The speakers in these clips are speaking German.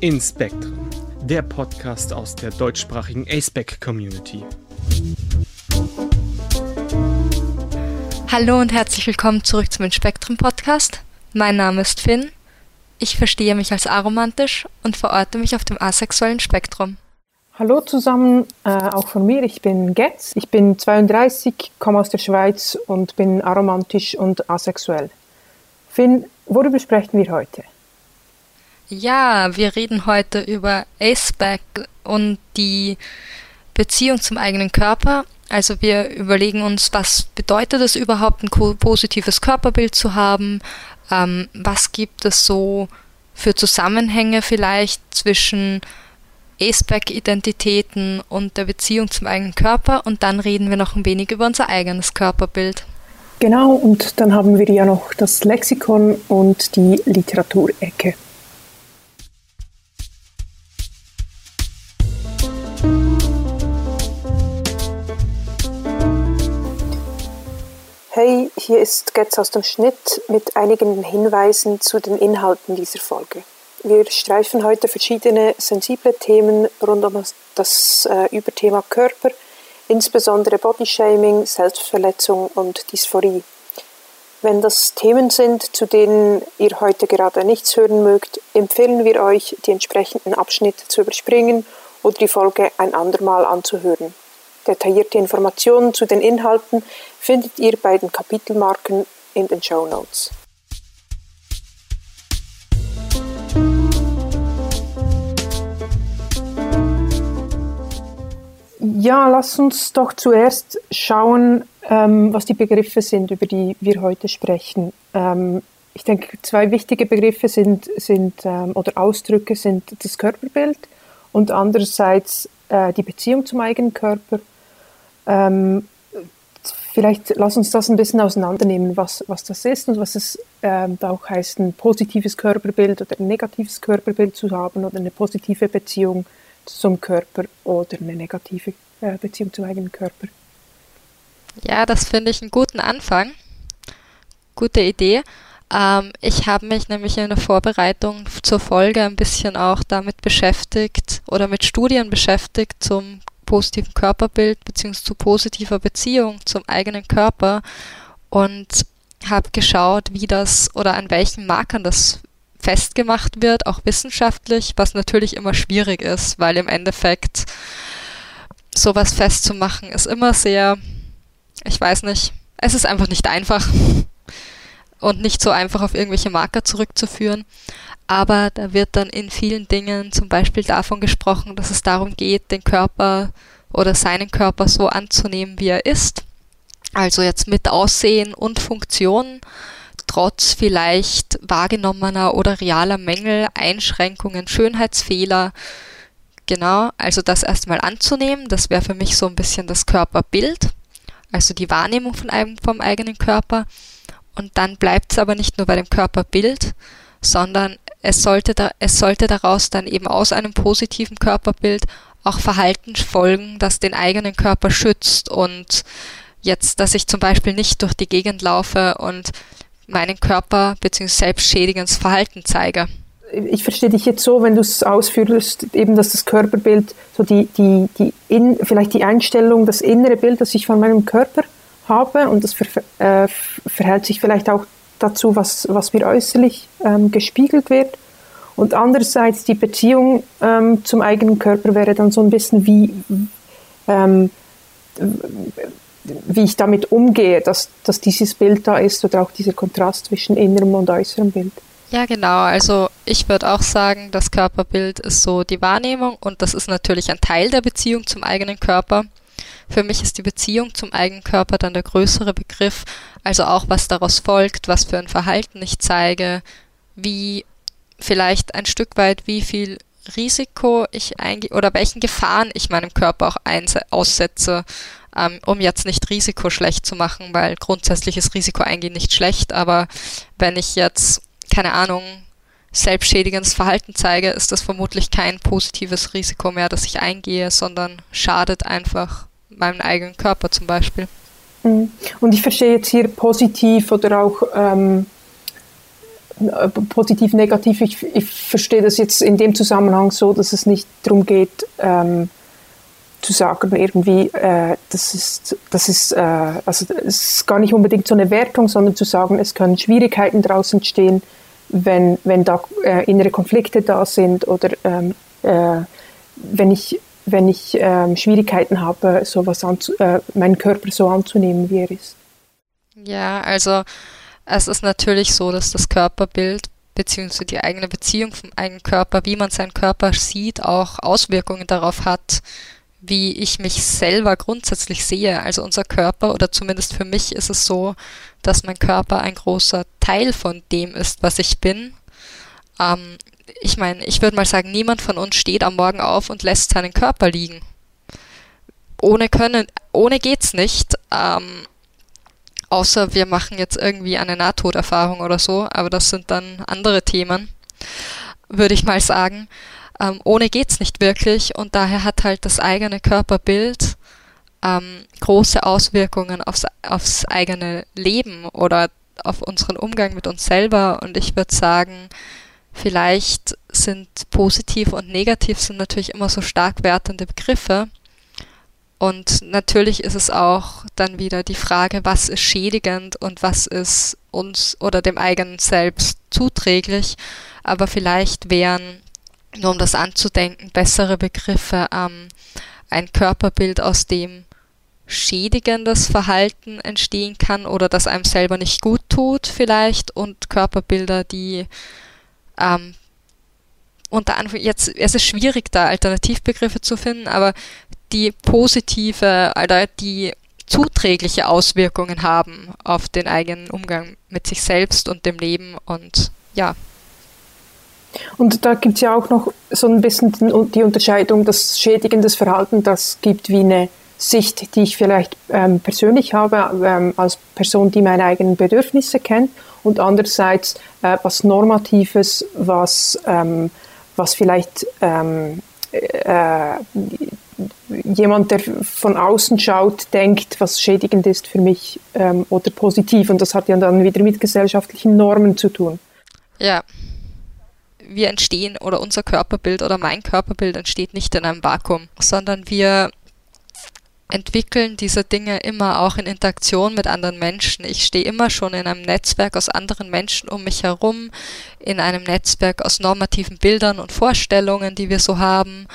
in Spektrum, der Podcast aus der deutschsprachigen ASPEC Community. Hallo und herzlich willkommen zurück zum Spektrum Podcast. Mein Name ist Finn. Ich verstehe mich als aromantisch und verorte mich auf dem asexuellen Spektrum. Hallo zusammen, äh, auch von mir. Ich bin Getz. Ich bin 32, komme aus der Schweiz und bin aromantisch und asexuell. Finn, worüber sprechen wir heute? Ja, wir reden heute über Aceback und die Beziehung zum eigenen Körper. Also wir überlegen uns, was bedeutet es überhaupt, ein positives Körperbild zu haben? Ähm, was gibt es so für Zusammenhänge vielleicht zwischen Aceback-Identitäten und der Beziehung zum eigenen Körper? Und dann reden wir noch ein wenig über unser eigenes Körperbild. Genau, und dann haben wir ja noch das Lexikon und die Literaturecke. Hey, hier ist Getz aus dem Schnitt mit einigen Hinweisen zu den Inhalten dieser Folge. Wir streifen heute verschiedene sensible Themen rund um das äh, Überthema Körper, insbesondere Bodyshaming, Selbstverletzung und Dysphorie. Wenn das Themen sind, zu denen ihr heute gerade nichts hören mögt, empfehlen wir euch, die entsprechenden Abschnitte zu überspringen oder die Folge ein andermal anzuhören. Detaillierte Informationen zu den Inhalten findet ihr bei den Kapitelmarken in den Show Notes. Ja, lass uns doch zuerst schauen, ähm, was die Begriffe sind, über die wir heute sprechen. Ähm, ich denke, zwei wichtige Begriffe sind, sind ähm, oder Ausdrücke sind das Körperbild und andererseits äh, die Beziehung zum eigenen Körper ähm, vielleicht lass uns das ein bisschen auseinandernehmen, was, was das ist und was es ähm, auch heißt, ein positives Körperbild oder ein negatives Körperbild zu haben oder eine positive Beziehung zum Körper oder eine negative äh, Beziehung zum eigenen Körper. Ja, das finde ich einen guten Anfang. Gute Idee. Ähm, ich habe mich nämlich in der Vorbereitung zur Folge ein bisschen auch damit beschäftigt oder mit Studien beschäftigt zum positiven Körperbild beziehungsweise zu positiver Beziehung zum eigenen Körper und habe geschaut, wie das oder an welchen Markern das festgemacht wird, auch wissenschaftlich, was natürlich immer schwierig ist, weil im Endeffekt sowas festzumachen ist immer sehr, ich weiß nicht, es ist einfach nicht einfach und nicht so einfach auf irgendwelche Marker zurückzuführen. Aber da wird dann in vielen Dingen zum Beispiel davon gesprochen, dass es darum geht, den Körper oder seinen Körper so anzunehmen, wie er ist. Also jetzt mit Aussehen und Funktion, trotz vielleicht wahrgenommener oder realer Mängel, Einschränkungen, Schönheitsfehler. Genau, also das erstmal anzunehmen, das wäre für mich so ein bisschen das Körperbild, also die Wahrnehmung von einem, vom eigenen Körper. Und dann bleibt es aber nicht nur bei dem Körperbild, sondern es sollte, da, es sollte daraus dann eben aus einem positiven Körperbild auch Verhalten folgen, das den eigenen Körper schützt und jetzt, dass ich zum Beispiel nicht durch die Gegend laufe und meinen Körper bzw. selbstschädigendes Verhalten zeige. Ich verstehe dich jetzt so, wenn du es ausführst, eben, dass das Körperbild, so die, die, die in, vielleicht die Einstellung, das innere Bild, das ich von meinem Körper habe und das ver, äh, verhält sich vielleicht auch dazu, was, was mir äußerlich ähm, gespiegelt wird. Und andererseits die Beziehung ähm, zum eigenen Körper wäre dann so ein bisschen wie, ähm, wie ich damit umgehe, dass, dass dieses Bild da ist oder auch dieser Kontrast zwischen innerem und äußerem Bild. Ja, genau. Also ich würde auch sagen, das Körperbild ist so die Wahrnehmung und das ist natürlich ein Teil der Beziehung zum eigenen Körper. Für mich ist die Beziehung zum eigenen Körper dann der größere Begriff, also auch was daraus folgt, was für ein Verhalten ich zeige, wie vielleicht ein Stück weit, wie viel Risiko ich eingehe oder welchen Gefahren ich meinem Körper auch aussetze, ähm, um jetzt nicht Risiko schlecht zu machen, weil grundsätzlich ist Risiko eingehen nicht schlecht, aber wenn ich jetzt, keine Ahnung, selbstschädigendes Verhalten zeige, ist das vermutlich kein positives Risiko mehr, das ich eingehe, sondern schadet einfach meinem eigenen Körper zum Beispiel. Mhm. Und ich verstehe jetzt hier positiv oder auch ähm, äh, positiv, negativ. Ich, ich verstehe das jetzt in dem Zusammenhang so, dass es nicht darum geht, ähm, zu sagen, irgendwie, äh, das ist, das ist, äh, also es ist gar nicht unbedingt so eine Wertung, sondern zu sagen, es können Schwierigkeiten daraus entstehen, wenn, wenn da äh, innere Konflikte da sind oder ähm, äh, wenn ich, wenn ich ähm, Schwierigkeiten habe, sowas anzu äh, meinen Körper so anzunehmen, wie er ist. Ja, also es ist natürlich so, dass das Körperbild beziehungsweise die eigene Beziehung vom eigenen Körper, wie man seinen Körper sieht, auch Auswirkungen darauf hat, wie ich mich selber grundsätzlich sehe. Also unser Körper, oder zumindest für mich ist es so, dass mein Körper ein großer Teil von dem ist, was ich bin. Ähm, ich meine, ich würde mal sagen, niemand von uns steht am Morgen auf und lässt seinen Körper liegen. Ohne können, ohne geht's nicht. Ähm, außer wir machen jetzt irgendwie eine Nahtoderfahrung oder so, aber das sind dann andere Themen, würde ich mal sagen. Ähm, ohne geht's nicht wirklich und daher hat halt das eigene Körperbild ähm, große Auswirkungen aufs, aufs eigene Leben oder auf unseren Umgang mit uns selber und ich würde sagen, vielleicht sind positiv und negativ sind natürlich immer so stark wertende Begriffe. Und natürlich ist es auch dann wieder die Frage, was ist schädigend und was ist uns oder dem eigenen Selbst zuträglich. Aber vielleicht wären nur um das anzudenken, bessere Begriffe, ähm, ein Körperbild, aus dem schädigendes Verhalten entstehen kann oder das einem selber nicht gut tut vielleicht und Körperbilder, die ähm, unter Anführungszeichen, jetzt es ist schwierig da Alternativbegriffe zu finden, aber die positive oder die zuträgliche Auswirkungen haben auf den eigenen Umgang mit sich selbst und dem Leben und ja, und da gibt es ja auch noch so ein bisschen die Unterscheidung, dass schädigendes Verhalten, das gibt wie eine Sicht, die ich vielleicht ähm, persönlich habe, ähm, als Person, die meine eigenen Bedürfnisse kennt, und andererseits äh, was Normatives, was, ähm, was vielleicht ähm, äh, jemand, der von außen schaut, denkt, was schädigend ist für mich ähm, oder positiv. Und das hat ja dann wieder mit gesellschaftlichen Normen zu tun. Ja, wir entstehen oder unser Körperbild oder mein Körperbild entsteht nicht in einem Vakuum, sondern wir entwickeln diese Dinge immer auch in Interaktion mit anderen Menschen. Ich stehe immer schon in einem Netzwerk aus anderen Menschen um mich herum, in einem Netzwerk aus normativen Bildern und Vorstellungen, die wir so haben,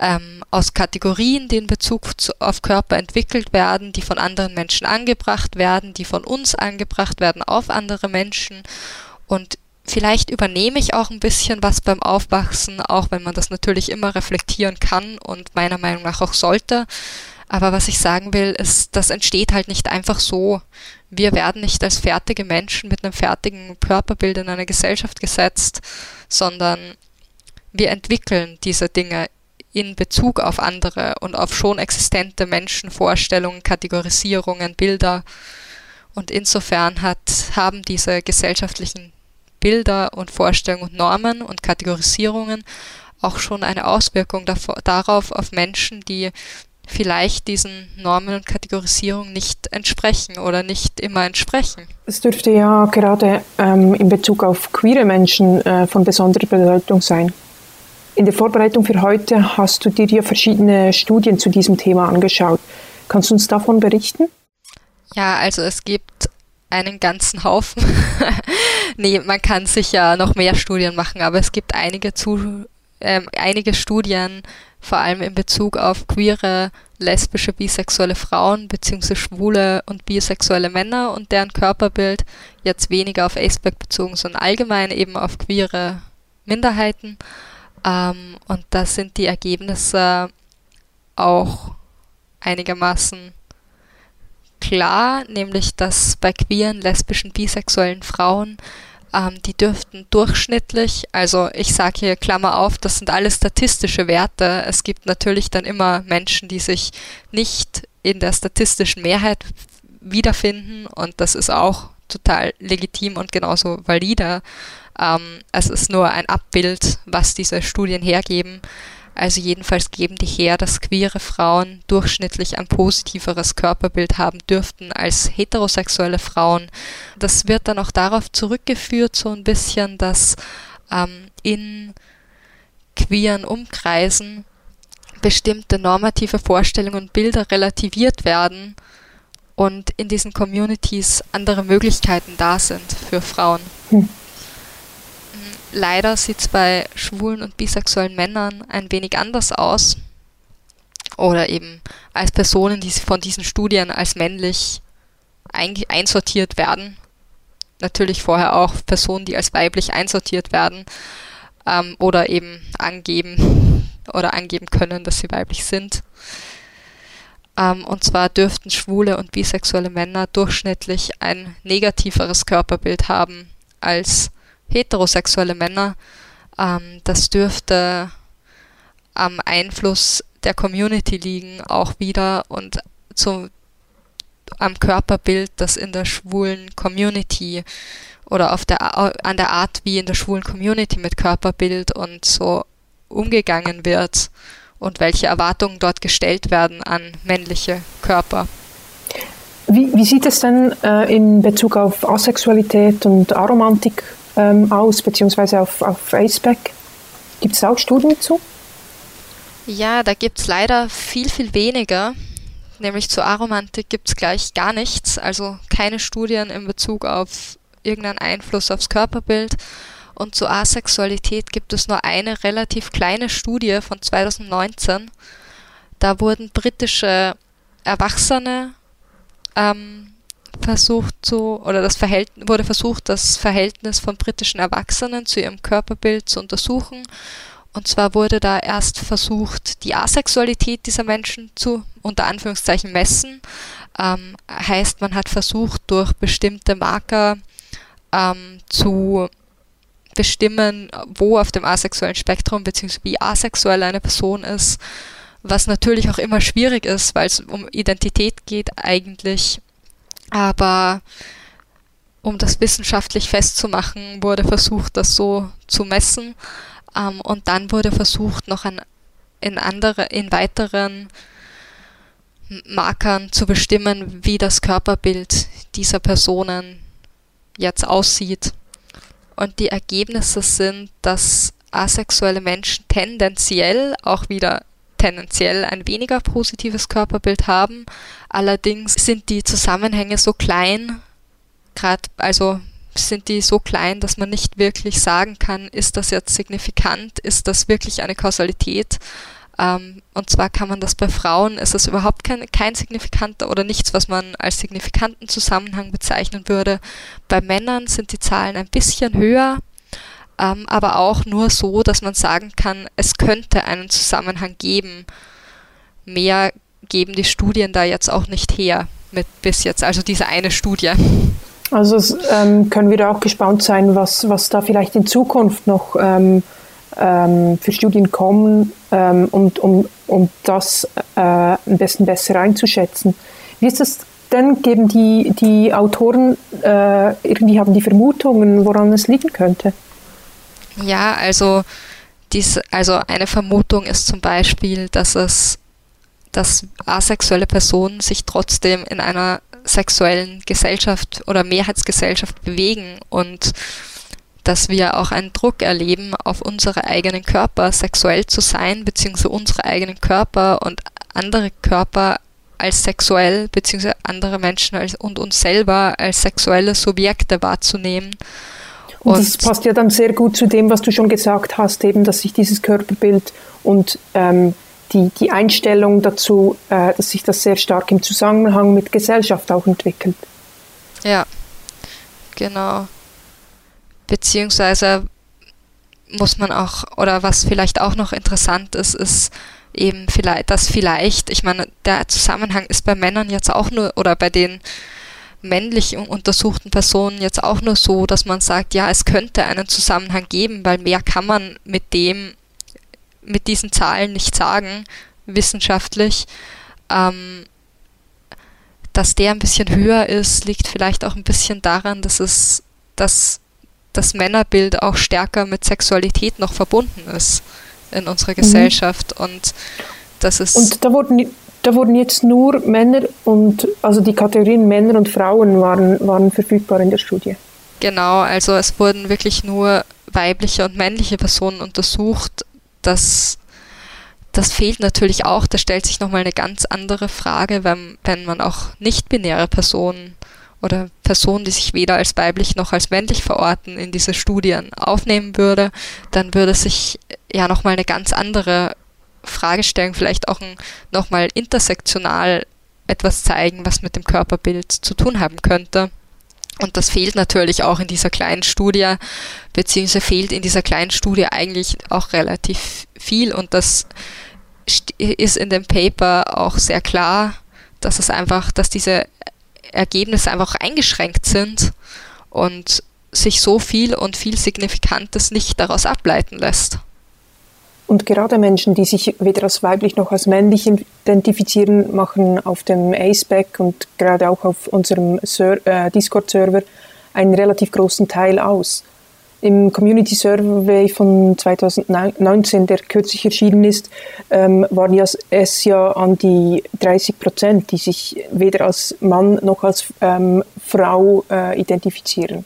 ähm, aus Kategorien, die in Bezug zu, auf Körper entwickelt werden, die von anderen Menschen angebracht werden, die von uns angebracht werden auf andere Menschen. Und Vielleicht übernehme ich auch ein bisschen was beim Aufwachsen, auch wenn man das natürlich immer reflektieren kann und meiner Meinung nach auch sollte. Aber was ich sagen will, ist, das entsteht halt nicht einfach so. Wir werden nicht als fertige Menschen mit einem fertigen Körperbild in eine Gesellschaft gesetzt, sondern wir entwickeln diese Dinge in Bezug auf andere und auf schon existente Menschenvorstellungen, Kategorisierungen, Bilder. Und insofern hat, haben diese gesellschaftlichen Bilder und Vorstellungen und Normen und Kategorisierungen auch schon eine Auswirkung darauf auf Menschen, die vielleicht diesen Normen und Kategorisierungen nicht entsprechen oder nicht immer entsprechen. Es dürfte ja gerade ähm, in Bezug auf queere Menschen äh, von besonderer Bedeutung sein. In der Vorbereitung für heute hast du dir ja verschiedene Studien zu diesem Thema angeschaut. Kannst du uns davon berichten? Ja, also es gibt einen ganzen Haufen. nee, man kann sicher noch mehr Studien machen, aber es gibt einige, zu, äh, einige Studien, vor allem in Bezug auf queere, lesbische, bisexuelle Frauen bzw. schwule und bisexuelle Männer und deren Körperbild, jetzt weniger auf Aceback bezogen, sondern allgemein eben auf queere Minderheiten. Ähm, und da sind die Ergebnisse auch einigermaßen klar, nämlich dass bei queeren, lesbischen, bisexuellen Frauen ähm, die dürften durchschnittlich, also ich sage hier Klammer auf, das sind alles statistische Werte. Es gibt natürlich dann immer Menschen, die sich nicht in der statistischen Mehrheit wiederfinden und das ist auch total legitim und genauso valide. Ähm, es ist nur ein Abbild, was diese Studien hergeben. Also jedenfalls geben die her, dass queere Frauen durchschnittlich ein positiveres Körperbild haben dürften als heterosexuelle Frauen. Das wird dann auch darauf zurückgeführt, so ein bisschen, dass ähm, in queeren Umkreisen bestimmte normative Vorstellungen und Bilder relativiert werden und in diesen Communities andere Möglichkeiten da sind für Frauen. Hm. Leider sieht es bei schwulen und bisexuellen Männern ein wenig anders aus. Oder eben als Personen, die von diesen Studien als männlich einsortiert werden. Natürlich vorher auch Personen, die als weiblich einsortiert werden ähm, oder eben angeben oder angeben können, dass sie weiblich sind. Ähm, und zwar dürften schwule und bisexuelle Männer durchschnittlich ein negativeres Körperbild haben als heterosexuelle Männer. Ähm, das dürfte am Einfluss der Community liegen, auch wieder und zum, am Körperbild, das in der schwulen Community oder auf der, an der Art, wie in der schwulen Community mit Körperbild und so umgegangen wird und welche Erwartungen dort gestellt werden an männliche Körper. Wie, wie sieht es denn äh, in Bezug auf Asexualität und Aromantik ähm, aus, beziehungsweise auf, auf ACEPAC? Gibt es auch Studien zu? Ja, da gibt es leider viel, viel weniger. Nämlich zur Aromantik gibt es gleich gar nichts, also keine Studien in Bezug auf irgendeinen Einfluss aufs Körperbild. Und zur Asexualität gibt es nur eine relativ kleine Studie von 2019. Da wurden britische Erwachsene ähm, versucht zu, oder das Verhältnis, wurde versucht, das Verhältnis von britischen Erwachsenen zu ihrem Körperbild zu untersuchen. Und zwar wurde da erst versucht, die Asexualität dieser Menschen zu, unter Anführungszeichen, messen. Ähm, heißt, man hat versucht, durch bestimmte Marker ähm, zu bestimmen, wo auf dem asexuellen Spektrum bzw. wie asexuell eine Person ist, was natürlich auch immer schwierig ist, weil es um Identität geht eigentlich. Aber um das wissenschaftlich festzumachen, wurde versucht, das so zu messen. Ähm, und dann wurde versucht, noch an, in, andere, in weiteren Markern zu bestimmen, wie das Körperbild dieser Personen jetzt aussieht. Und die Ergebnisse sind, dass asexuelle Menschen tendenziell auch wieder tendenziell ein weniger positives Körperbild haben. Allerdings sind die Zusammenhänge so klein, gerade also sind die so klein, dass man nicht wirklich sagen kann, ist das jetzt signifikant, ist das wirklich eine Kausalität. Ähm, und zwar kann man das bei Frauen, ist das überhaupt kein, kein signifikanter oder nichts, was man als signifikanten Zusammenhang bezeichnen würde. Bei Männern sind die Zahlen ein bisschen höher, ähm, aber auch nur so, dass man sagen kann, es könnte einen Zusammenhang geben. Mehr geben die Studien da jetzt auch nicht her mit bis jetzt, also diese eine Studie. Also ähm, können wir da auch gespannt sein, was, was da vielleicht in Zukunft noch ähm, ähm, für Studien kommen, ähm, und, um, um das äh, am besten besser einzuschätzen. Wie ist es denn? Geben die, die Autoren äh, irgendwie haben die Vermutungen, woran es liegen könnte? Ja, also, dies, also eine Vermutung ist zum Beispiel, dass es dass asexuelle Personen sich trotzdem in einer sexuellen Gesellschaft oder Mehrheitsgesellschaft bewegen und dass wir auch einen Druck erleben, auf unsere eigenen Körper sexuell zu sein, beziehungsweise unsere eigenen Körper und andere Körper als sexuell, beziehungsweise andere Menschen als, und uns selber als sexuelle Subjekte wahrzunehmen. Und, und das passt ja dann sehr gut zu dem, was du schon gesagt hast, eben, dass sich dieses Körperbild und ähm, die, die Einstellung dazu, äh, dass sich das sehr stark im Zusammenhang mit Gesellschaft auch entwickelt. Ja, genau beziehungsweise muss man auch, oder was vielleicht auch noch interessant ist, ist eben vielleicht, dass vielleicht, ich meine, der Zusammenhang ist bei Männern jetzt auch nur, oder bei den männlich untersuchten Personen jetzt auch nur so, dass man sagt, ja, es könnte einen Zusammenhang geben, weil mehr kann man mit dem, mit diesen Zahlen nicht sagen, wissenschaftlich. Ähm, dass der ein bisschen höher ist, liegt vielleicht auch ein bisschen daran, dass es, dass das Männerbild auch stärker mit Sexualität noch verbunden ist in unserer Gesellschaft mhm. und das ist. Und da wurden, da wurden jetzt nur Männer und also die Kategorien Männer und Frauen waren, waren verfügbar in der Studie. Genau, also es wurden wirklich nur weibliche und männliche Personen untersucht. Das, das fehlt natürlich auch. Da stellt sich nochmal eine ganz andere Frage, wenn, wenn man auch nicht-binäre Personen oder Personen, die sich weder als weiblich noch als männlich verorten, in diese Studien aufnehmen würde, dann würde sich ja nochmal eine ganz andere Frage stellen, vielleicht auch nochmal intersektional etwas zeigen, was mit dem Körperbild zu tun haben könnte. Und das fehlt natürlich auch in dieser kleinen Studie, beziehungsweise fehlt in dieser kleinen Studie eigentlich auch relativ viel. Und das ist in dem Paper auch sehr klar, dass es einfach, dass diese Ergebnisse einfach eingeschränkt sind und sich so viel und viel Signifikantes nicht daraus ableiten lässt. Und gerade Menschen, die sich weder als weiblich noch als männlich identifizieren, machen auf dem ACEBAC und gerade auch auf unserem äh, Discord-Server einen relativ großen Teil aus. Im Community Survey von 2019, der kürzlich erschienen ist, ähm, waren ja es ja an die 30 Prozent, die sich weder als Mann noch als ähm, Frau äh, identifizieren.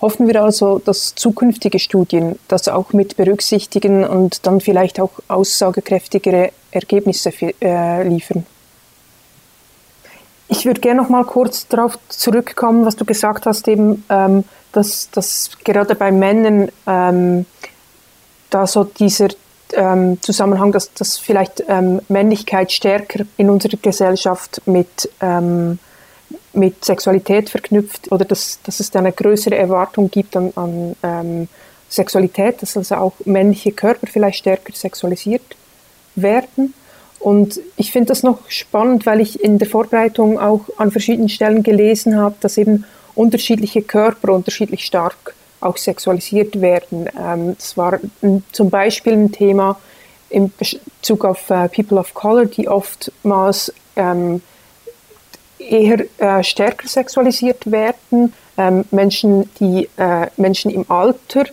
Hoffen wir also, dass zukünftige Studien das auch mit berücksichtigen und dann vielleicht auch aussagekräftigere Ergebnisse äh, liefern. Ich würde gerne noch mal kurz darauf zurückkommen, was du gesagt hast, eben, ähm, dass, dass gerade bei Männern ähm, da so dieser ähm, Zusammenhang, dass, dass vielleicht ähm, Männlichkeit stärker in unserer Gesellschaft mit ähm, mit Sexualität verknüpft oder dass, dass es da eine größere Erwartung gibt an, an ähm, Sexualität, dass also auch männliche Körper vielleicht stärker sexualisiert werden. Und ich finde das noch spannend, weil ich in der Vorbereitung auch an verschiedenen Stellen gelesen habe, dass eben unterschiedliche Körper unterschiedlich stark auch sexualisiert werden. Ähm, das war zum Beispiel ein Thema in Bezug auf äh, People of Color, die oftmals ähm, eher äh, stärker sexualisiert werden. Ähm, Menschen, die äh, Menschen im Alter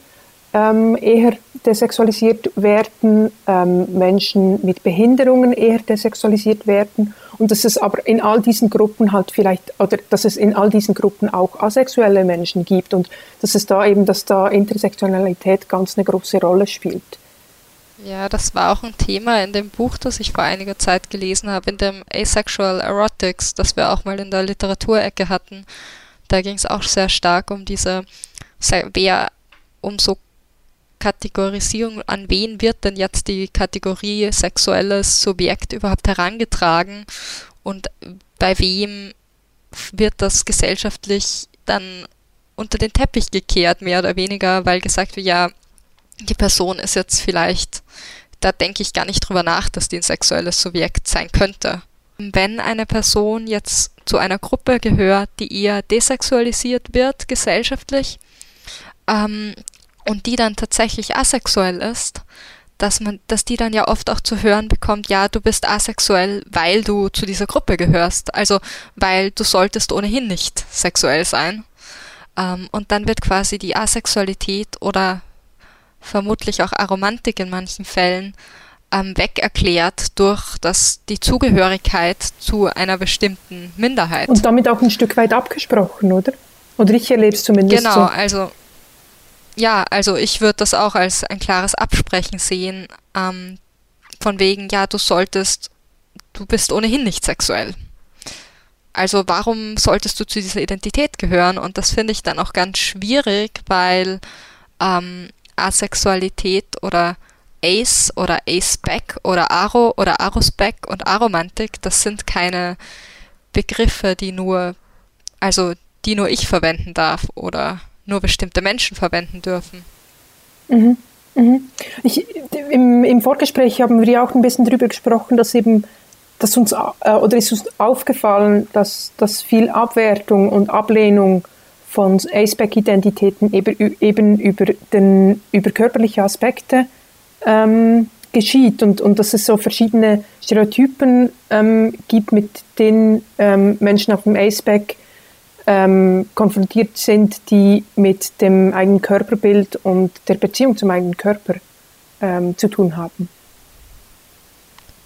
ähm, eher desexualisiert werden, ähm, Menschen mit Behinderungen eher desexualisiert werden und dass es aber in all diesen Gruppen halt vielleicht oder dass es in all diesen Gruppen auch asexuelle Menschen gibt und dass es da eben, dass da Intersektionalität ganz eine große Rolle spielt. Ja, das war auch ein Thema in dem Buch, das ich vor einiger Zeit gelesen habe, in dem Asexual Erotics, das wir auch mal in der Literaturecke hatten. Da ging es auch sehr stark um diese, wer, um so Kategorisierung, an wen wird denn jetzt die Kategorie sexuelles Subjekt überhaupt herangetragen und bei wem wird das gesellschaftlich dann unter den Teppich gekehrt, mehr oder weniger, weil gesagt wird, ja, die Person ist jetzt vielleicht, da denke ich gar nicht drüber nach, dass die ein sexuelles Subjekt sein könnte. Wenn eine Person jetzt zu einer Gruppe gehört, die eher desexualisiert wird gesellschaftlich ähm, und die dann tatsächlich asexuell ist, dass man, dass die dann ja oft auch zu hören bekommt, ja, du bist asexuell, weil du zu dieser Gruppe gehörst, also weil du solltest ohnehin nicht sexuell sein. Ähm, und dann wird quasi die Asexualität oder vermutlich auch Aromantik in manchen Fällen, ähm, weg erklärt durch das, die Zugehörigkeit zu einer bestimmten Minderheit. Und damit auch ein Stück weit abgesprochen, oder? Oder ich erlebe es zumindest genau, so. Genau, also ja, also ich würde das auch als ein klares Absprechen sehen, ähm, von wegen, ja, du solltest, du bist ohnehin nicht sexuell. Also warum solltest du zu dieser Identität gehören? Und das finde ich dann auch ganz schwierig, weil ähm, Asexualität oder Ace oder Ace-Back oder Aro oder Aros-Back und Aromantik, das sind keine Begriffe, die nur, also die nur ich verwenden darf oder nur bestimmte Menschen verwenden dürfen. Mhm. Mhm. Ich, im, Im Vorgespräch haben wir ja auch ein bisschen darüber gesprochen, dass eben, dass uns äh, oder ist uns aufgefallen, dass, dass viel Abwertung und Ablehnung von Aceback-Identitäten eben, eben über, den, über körperliche Aspekte ähm, geschieht und, und dass es so verschiedene Stereotypen ähm, gibt, mit denen ähm, Menschen auf dem Aceback ähm, konfrontiert sind, die mit dem eigenen Körperbild und der Beziehung zum eigenen Körper ähm, zu tun haben.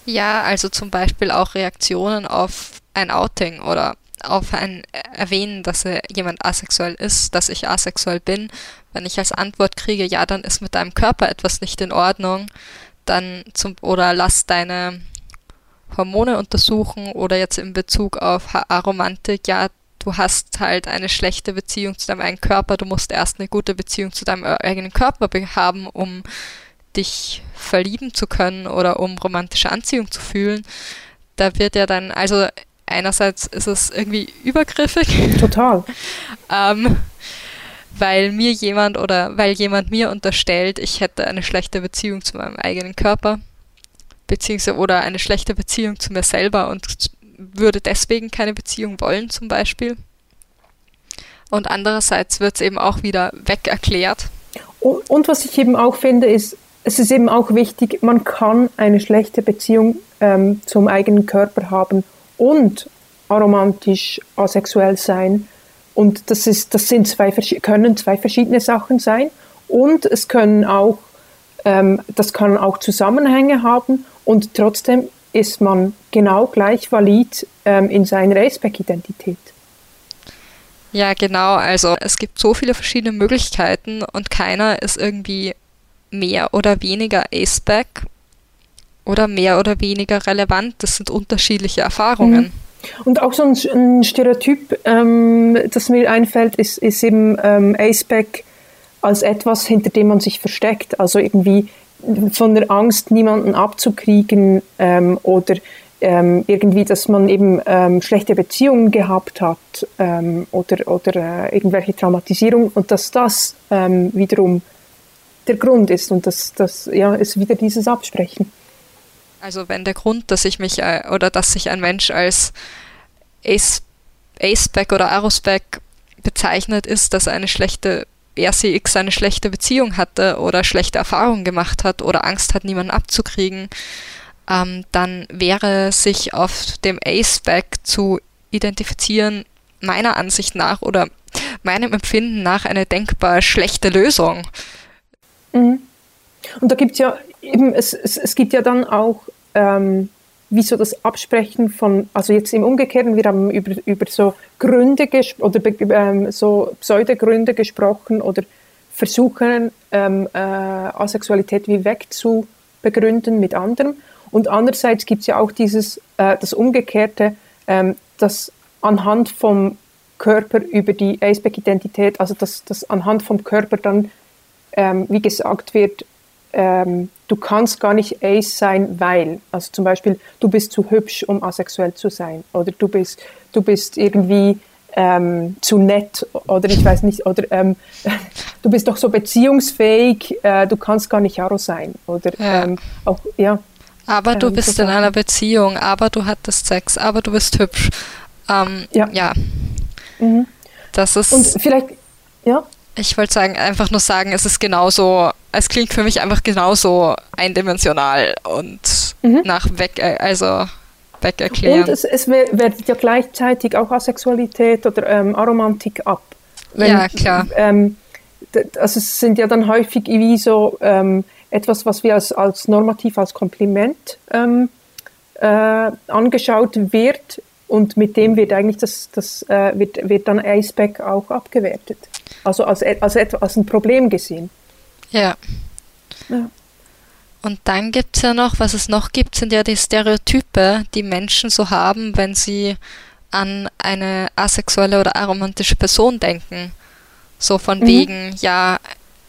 Ja, also zum Beispiel auch Reaktionen auf ein Outing oder auf ein Erwähnen, dass jemand asexuell ist, dass ich asexuell bin. Wenn ich als Antwort kriege, ja, dann ist mit deinem Körper etwas nicht in Ordnung, dann zum oder lass deine Hormone untersuchen oder jetzt in Bezug auf Aromantik, ja, du hast halt eine schlechte Beziehung zu deinem eigenen Körper, du musst erst eine gute Beziehung zu deinem eigenen Körper haben, um dich verlieben zu können oder um romantische Anziehung zu fühlen. Da wird ja dann, also einerseits ist es irgendwie übergriffig. Total. ähm, weil mir jemand oder weil jemand mir unterstellt, ich hätte eine schlechte Beziehung zu meinem eigenen Körper, beziehungsweise oder eine schlechte Beziehung zu mir selber und würde deswegen keine Beziehung wollen zum Beispiel. Und andererseits wird es eben auch wieder weg erklärt. Und, und, was ich eben auch finde, ist, es ist eben auch wichtig, man kann eine schlechte Beziehung ähm, zum eigenen Körper haben und aromantisch asexuell sein. Und das, ist, das sind zwei, können zwei verschiedene Sachen sein. Und es können auch, ähm, das kann auch Zusammenhänge haben und trotzdem ist man genau gleich valid ähm, in seiner Aceback-Identität. Ja, genau. Also es gibt so viele verschiedene Möglichkeiten und keiner ist irgendwie mehr oder weniger Aceback oder mehr oder weniger relevant. Das sind unterschiedliche Erfahrungen. Mhm. Und auch so ein, ein Stereotyp, ähm, das mir einfällt, ist, ist eben ähm, Aceback als etwas, hinter dem man sich versteckt. Also irgendwie von der Angst, niemanden abzukriegen ähm, oder ähm, irgendwie, dass man eben ähm, schlechte Beziehungen gehabt hat ähm, oder, oder äh, irgendwelche Traumatisierung und dass das ähm, wiederum der Grund ist und dass das ja ist wieder dieses Absprechen. Also wenn der Grund, dass ich mich äh, oder dass sich ein Mensch als Aceback oder Arosback bezeichnet, ist, dass eine schlechte RCX eine schlechte Beziehung hatte oder schlechte Erfahrungen gemacht hat oder Angst hat, niemanden abzukriegen, ähm, dann wäre sich auf dem Aceback zu identifizieren meiner Ansicht nach oder meinem Empfinden nach eine denkbar schlechte Lösung. Mhm. Und da gibt es ja eben, es, es, es gibt ja dann auch ähm, wie so das Absprechen von, also jetzt im Umgekehrten, wir haben über, über so Gründe oder ähm, so Pseudogründe gesprochen oder versuchen, ähm, äh, Asexualität wie wegzubegründen mit anderem. Und andererseits gibt es ja auch dieses, äh, das Umgekehrte, ähm, dass anhand vom Körper über die Aceback-Identität, also dass, dass anhand vom Körper dann, ähm, wie gesagt wird, ähm, du kannst gar nicht Ace sein, weil, also zum Beispiel, du bist zu hübsch, um asexuell zu sein, oder du bist, du bist irgendwie ähm, zu nett, oder ich weiß nicht, oder ähm, du bist doch so beziehungsfähig, äh, du kannst gar nicht Aro sein, oder ja. Ähm, auch, ja. Aber du ähm, bist so in einer Beziehung, aber du hattest Sex, aber du bist hübsch. Ähm, ja. ja. Mhm. Das ist. Und vielleicht, ja. Ich wollte sagen, einfach nur sagen, es ist genauso, es klingt für mich einfach genauso eindimensional und mhm. nach weg, äh, also weg erklären. Und es, es wertet ja gleichzeitig auch Asexualität oder ähm, Aromantik ab. Wenn, ja, klar. Ähm, also es sind ja dann häufig wie so ähm, etwas, was wir als, als normativ, als Kompliment ähm, äh, angeschaut wird und mit dem wird eigentlich das, das äh, wird, wird dann Aceback auch abgewertet. Also als, als, als ein Problem gesehen. Ja. ja. Und dann gibt es ja noch, was es noch gibt, sind ja die Stereotype, die Menschen so haben, wenn sie an eine asexuelle oder aromantische Person denken. So von mhm. wegen, ja,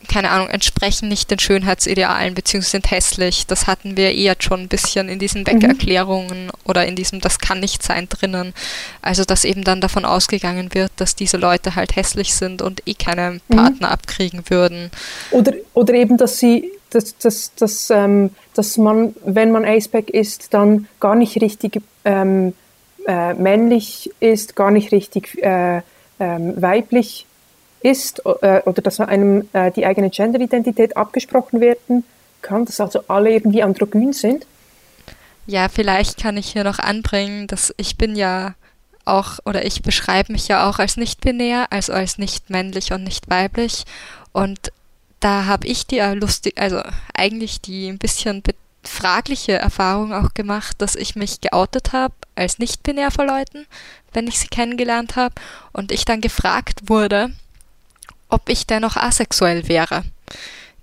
keine Ahnung, entsprechen nicht den Schönheitsidealen beziehungsweise sind hässlich. Das hatten wir eher schon ein bisschen in diesen Weckerklärungen mhm. oder in diesem Das kann nicht sein drinnen. Also dass eben dann davon ausgegangen wird, dass diese Leute halt hässlich sind und eh keine mhm. Partner mhm. abkriegen würden. Oder, oder eben, dass sie, dass, dass, dass, ähm, dass man, wenn man Aceback ist, dann gar nicht richtig ähm, äh, männlich ist, gar nicht richtig äh, ähm, weiblich ist äh, oder dass einem äh, die eigene Genderidentität abgesprochen werden kann, dass also alle irgendwie androgyn sind? Ja, vielleicht kann ich hier noch anbringen, dass ich bin ja auch oder ich beschreibe mich ja auch als nicht binär, also als nicht männlich und nicht weiblich und da habe ich die äh, lustig, also eigentlich die ein bisschen fragliche Erfahrung auch gemacht, dass ich mich geoutet habe als nicht-binär vor Leuten, wenn ich sie kennengelernt habe, und ich dann gefragt wurde, ob ich denn noch asexuell wäre.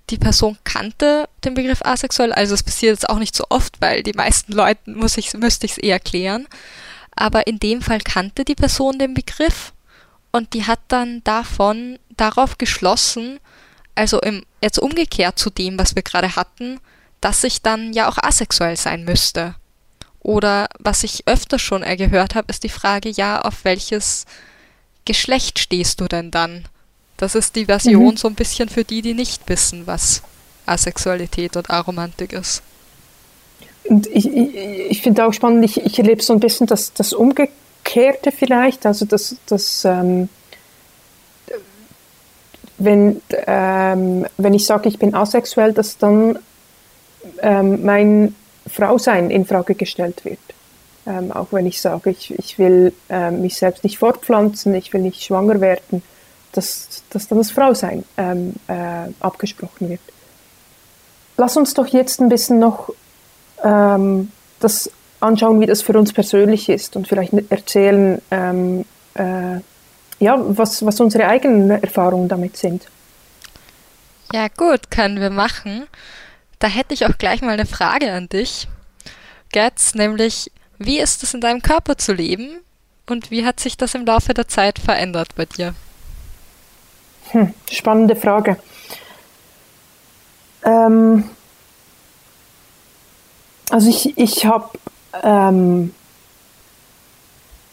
Die Person kannte den Begriff asexuell, also es passiert jetzt auch nicht so oft, weil die meisten Leuten muss ich, müsste ich es eher klären. Aber in dem Fall kannte die Person den Begriff und die hat dann davon darauf geschlossen, also im, jetzt umgekehrt zu dem, was wir gerade hatten, dass ich dann ja auch asexuell sein müsste. Oder was ich öfter schon gehört habe, ist die Frage, ja, auf welches Geschlecht stehst du denn dann? Das ist die Version mhm. so ein bisschen für die, die nicht wissen, was Asexualität und Aromantik ist. Und ich, ich, ich finde auch spannend, ich, ich erlebe so ein bisschen das, das Umgekehrte vielleicht, also das, das ähm, wenn, ähm, wenn ich sage, ich bin asexuell, dass dann ähm, mein Frausein in Frage gestellt wird. Ähm, auch wenn ich sage, ich, ich will ähm, mich selbst nicht fortpflanzen, ich will nicht schwanger werden, dass, dass dann das Frausein ähm, äh, abgesprochen wird. Lass uns doch jetzt ein bisschen noch ähm, das anschauen, wie das für uns persönlich ist und vielleicht erzählen, ähm, äh, ja, was, was unsere eigenen Erfahrungen damit sind. Ja, gut, können wir machen. Da hätte ich auch gleich mal eine Frage an dich, Gertz, nämlich, wie ist es in deinem Körper zu leben und wie hat sich das im Laufe der Zeit verändert bei dir? Hm, spannende Frage. Ähm, also ich, ich habe ähm,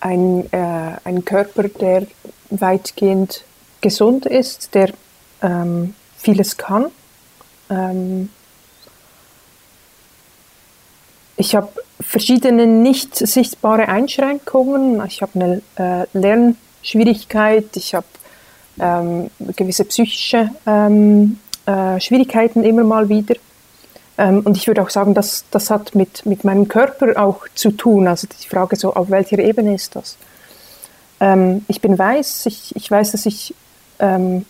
ein, äh, einen Körper, der weitgehend gesund ist, der ähm, vieles kann. Ähm, ich habe verschiedene nicht sichtbare Einschränkungen. Ich habe eine äh, Lernschwierigkeit, ich habe ähm, gewisse psychische ähm, äh, Schwierigkeiten immer mal wieder. Ähm, und ich würde auch sagen, dass das hat mit, mit meinem Körper auch zu tun. Also die Frage so, auf welcher Ebene ist das? Ähm, ich bin weiß, ich, ich weiß, dass ich ähm,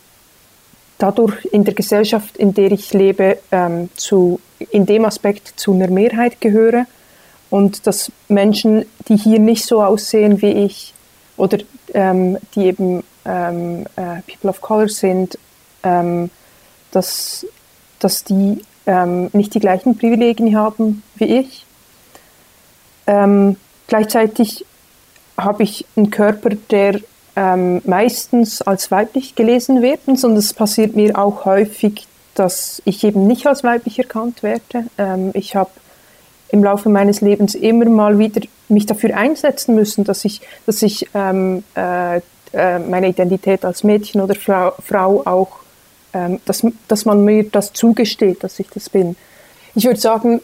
dadurch in der Gesellschaft, in der ich lebe, ähm, zu, in dem Aspekt zu einer Mehrheit gehöre und dass Menschen, die hier nicht so aussehen wie ich oder die eben ähm, äh, People of Color sind, ähm, dass, dass die ähm, nicht die gleichen Privilegien haben wie ich. Ähm, gleichzeitig habe ich einen Körper, der ähm, meistens als weiblich gelesen wird, sondern es passiert mir auch häufig, dass ich eben nicht als weiblich erkannt werde. Ähm, ich habe im Laufe meines Lebens immer mal wieder mich dafür einsetzen müssen, dass ich, dass ich ähm, äh, äh, meine Identität als Mädchen oder Frau, Frau auch, ähm, dass, dass man mir das zugesteht, dass ich das bin. Ich würde sagen,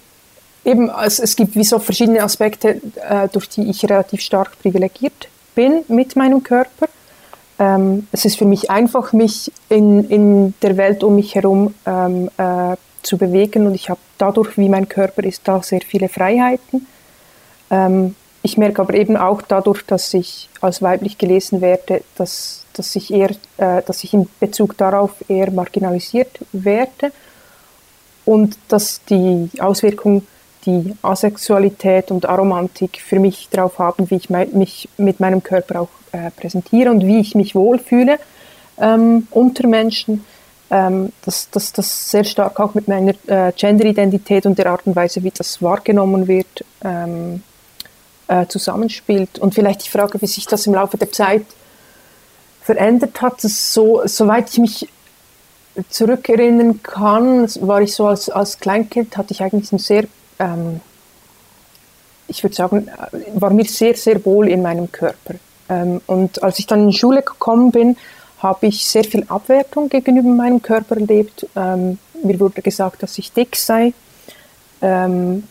eben, es, es gibt wie so verschiedene Aspekte, äh, durch die ich relativ stark privilegiert bin mit meinem Körper. Ähm, es ist für mich einfach, mich in, in der Welt um mich herum ähm, äh, zu bewegen und ich habe dadurch, wie mein Körper ist, da sehr viele Freiheiten. Ähm, ich merke aber eben auch dadurch, dass ich als weiblich gelesen werde, dass, dass, ich, eher, äh, dass ich in Bezug darauf eher marginalisiert werde und dass die Auswirkung die Asexualität und Aromantik für mich darauf haben, wie ich mich mit meinem Körper auch äh, präsentiere und wie ich mich wohlfühle ähm, unter Menschen. Ähm, dass das, das sehr stark auch mit meiner äh, Genderidentität und der Art und Weise, wie das wahrgenommen wird, ähm, äh, zusammenspielt. Und vielleicht die Frage, wie sich das im Laufe der Zeit verändert hat. Das so, soweit ich mich zurückerinnern kann, war ich so als, als Kleinkind, hatte ich eigentlich ein sehr ähm, ich würde sagen, war mir sehr, sehr wohl in meinem Körper. Ähm, und als ich dann in die Schule gekommen bin, habe ich sehr viel Abwertung gegenüber meinem Körper erlebt. Ähm, mir wurde gesagt, dass ich dick sei. Ähm,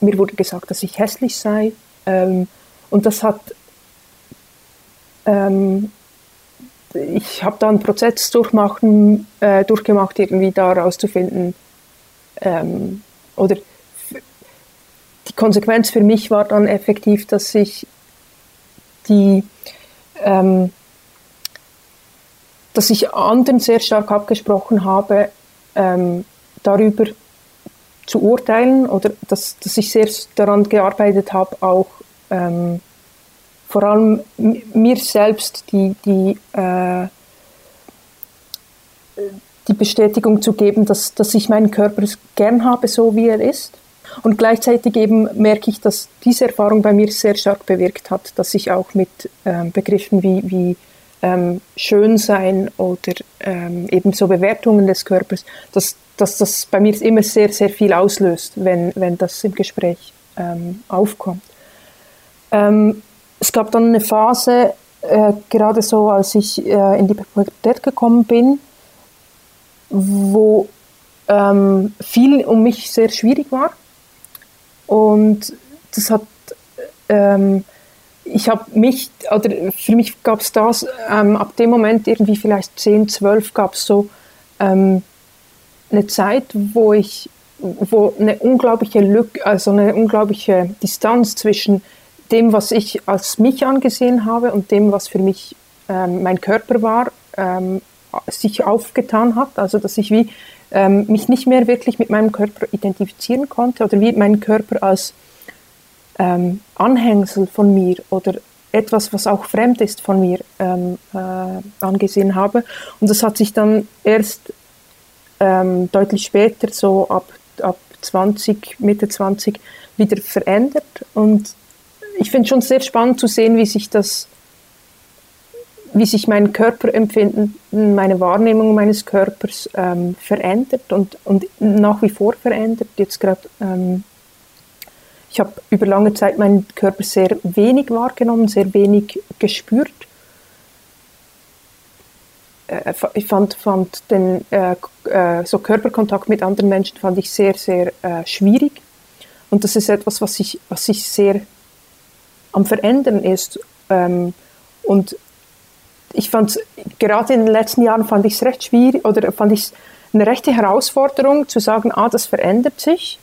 mir wurde gesagt, dass ich hässlich sei. Ähm, und das hat, ähm, ich habe da einen Prozess durchmachen, äh, durchgemacht, irgendwie da rauszufinden, ähm, oder die Konsequenz für mich war dann effektiv, dass ich die, ähm, dass ich anderen sehr stark abgesprochen habe, ähm, darüber zu urteilen oder dass, dass ich sehr daran gearbeitet habe, auch ähm, vor allem mir selbst die, die, äh, die Bestätigung zu geben, dass, dass ich meinen Körper gern habe, so wie er ist. Und gleichzeitig eben merke ich, dass diese Erfahrung bei mir sehr stark bewirkt hat, dass ich auch mit ähm, Begriffen wie, wie ähm, Schönsein oder ähm, eben so Bewertungen des Körpers, dass, dass das bei mir immer sehr, sehr viel auslöst, wenn, wenn das im Gespräch ähm, aufkommt. Ähm, es gab dann eine Phase, äh, gerade so, als ich äh, in die Pubertät gekommen bin, wo ähm, viel um mich sehr schwierig war. Und das hat, ähm, ich habe mich, oder für mich gab es das, ähm, ab dem Moment irgendwie vielleicht 10, 12 gab es so ähm, eine Zeit, wo ich, wo eine unglaubliche Lücke, also eine unglaubliche Distanz zwischen dem, was ich als mich angesehen habe und dem, was für mich ähm, mein Körper war, ähm, sich aufgetan hat. Also dass ich wie ähm, mich nicht mehr wirklich mit meinem Körper identifizieren konnte oder wie meinen Körper als ähm, Anhängsel von mir oder etwas, was auch fremd ist von mir, ähm, äh, angesehen habe. Und das hat sich dann erst ähm, deutlich später, so ab, ab 20, Mitte 20, wieder verändert. Und ich finde schon sehr spannend zu sehen, wie sich das, wie sich mein Körperempfinden, meine Wahrnehmung meines Körpers ähm, verändert und, und nach wie vor verändert. Jetzt gerade, ähm, ich habe über lange Zeit meinen Körper sehr wenig wahrgenommen, sehr wenig gespürt. Äh, ich fand, fand den äh, äh, so Körperkontakt mit anderen Menschen fand ich sehr, sehr äh, schwierig. Und das ist etwas, was ich, was ich sehr am Verändern ist. Ähm, und ich fand gerade in den letzten Jahren fand ich es recht schwierig oder fand ich es eine rechte Herausforderung zu sagen, ah, das verändert sich.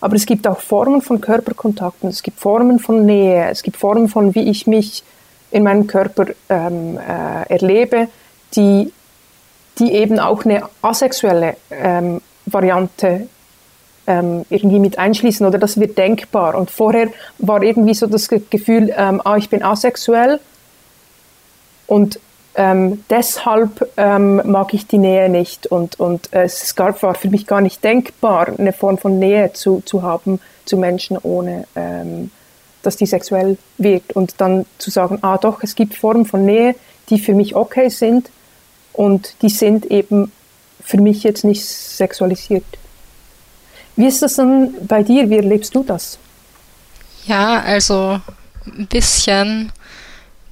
Aber es gibt auch Formen von Körperkontakten, es gibt Formen von Nähe, es gibt Formen von, wie ich mich in meinem Körper ähm, äh, erlebe, die, die eben auch eine asexuelle ähm, Variante ähm, irgendwie mit einschließen oder das wird denkbar. Und vorher war irgendwie so das Gefühl, ähm, ah, ich bin asexuell und ähm, deshalb ähm, mag ich die Nähe nicht und, und äh, es gab, war für mich gar nicht denkbar, eine Form von Nähe zu, zu haben zu Menschen, ohne ähm, dass die sexuell wird. Und dann zu sagen, ah doch, es gibt Formen von Nähe, die für mich okay sind und die sind eben für mich jetzt nicht sexualisiert. Wie ist das denn bei dir? Wie erlebst du das? Ja, also ein bisschen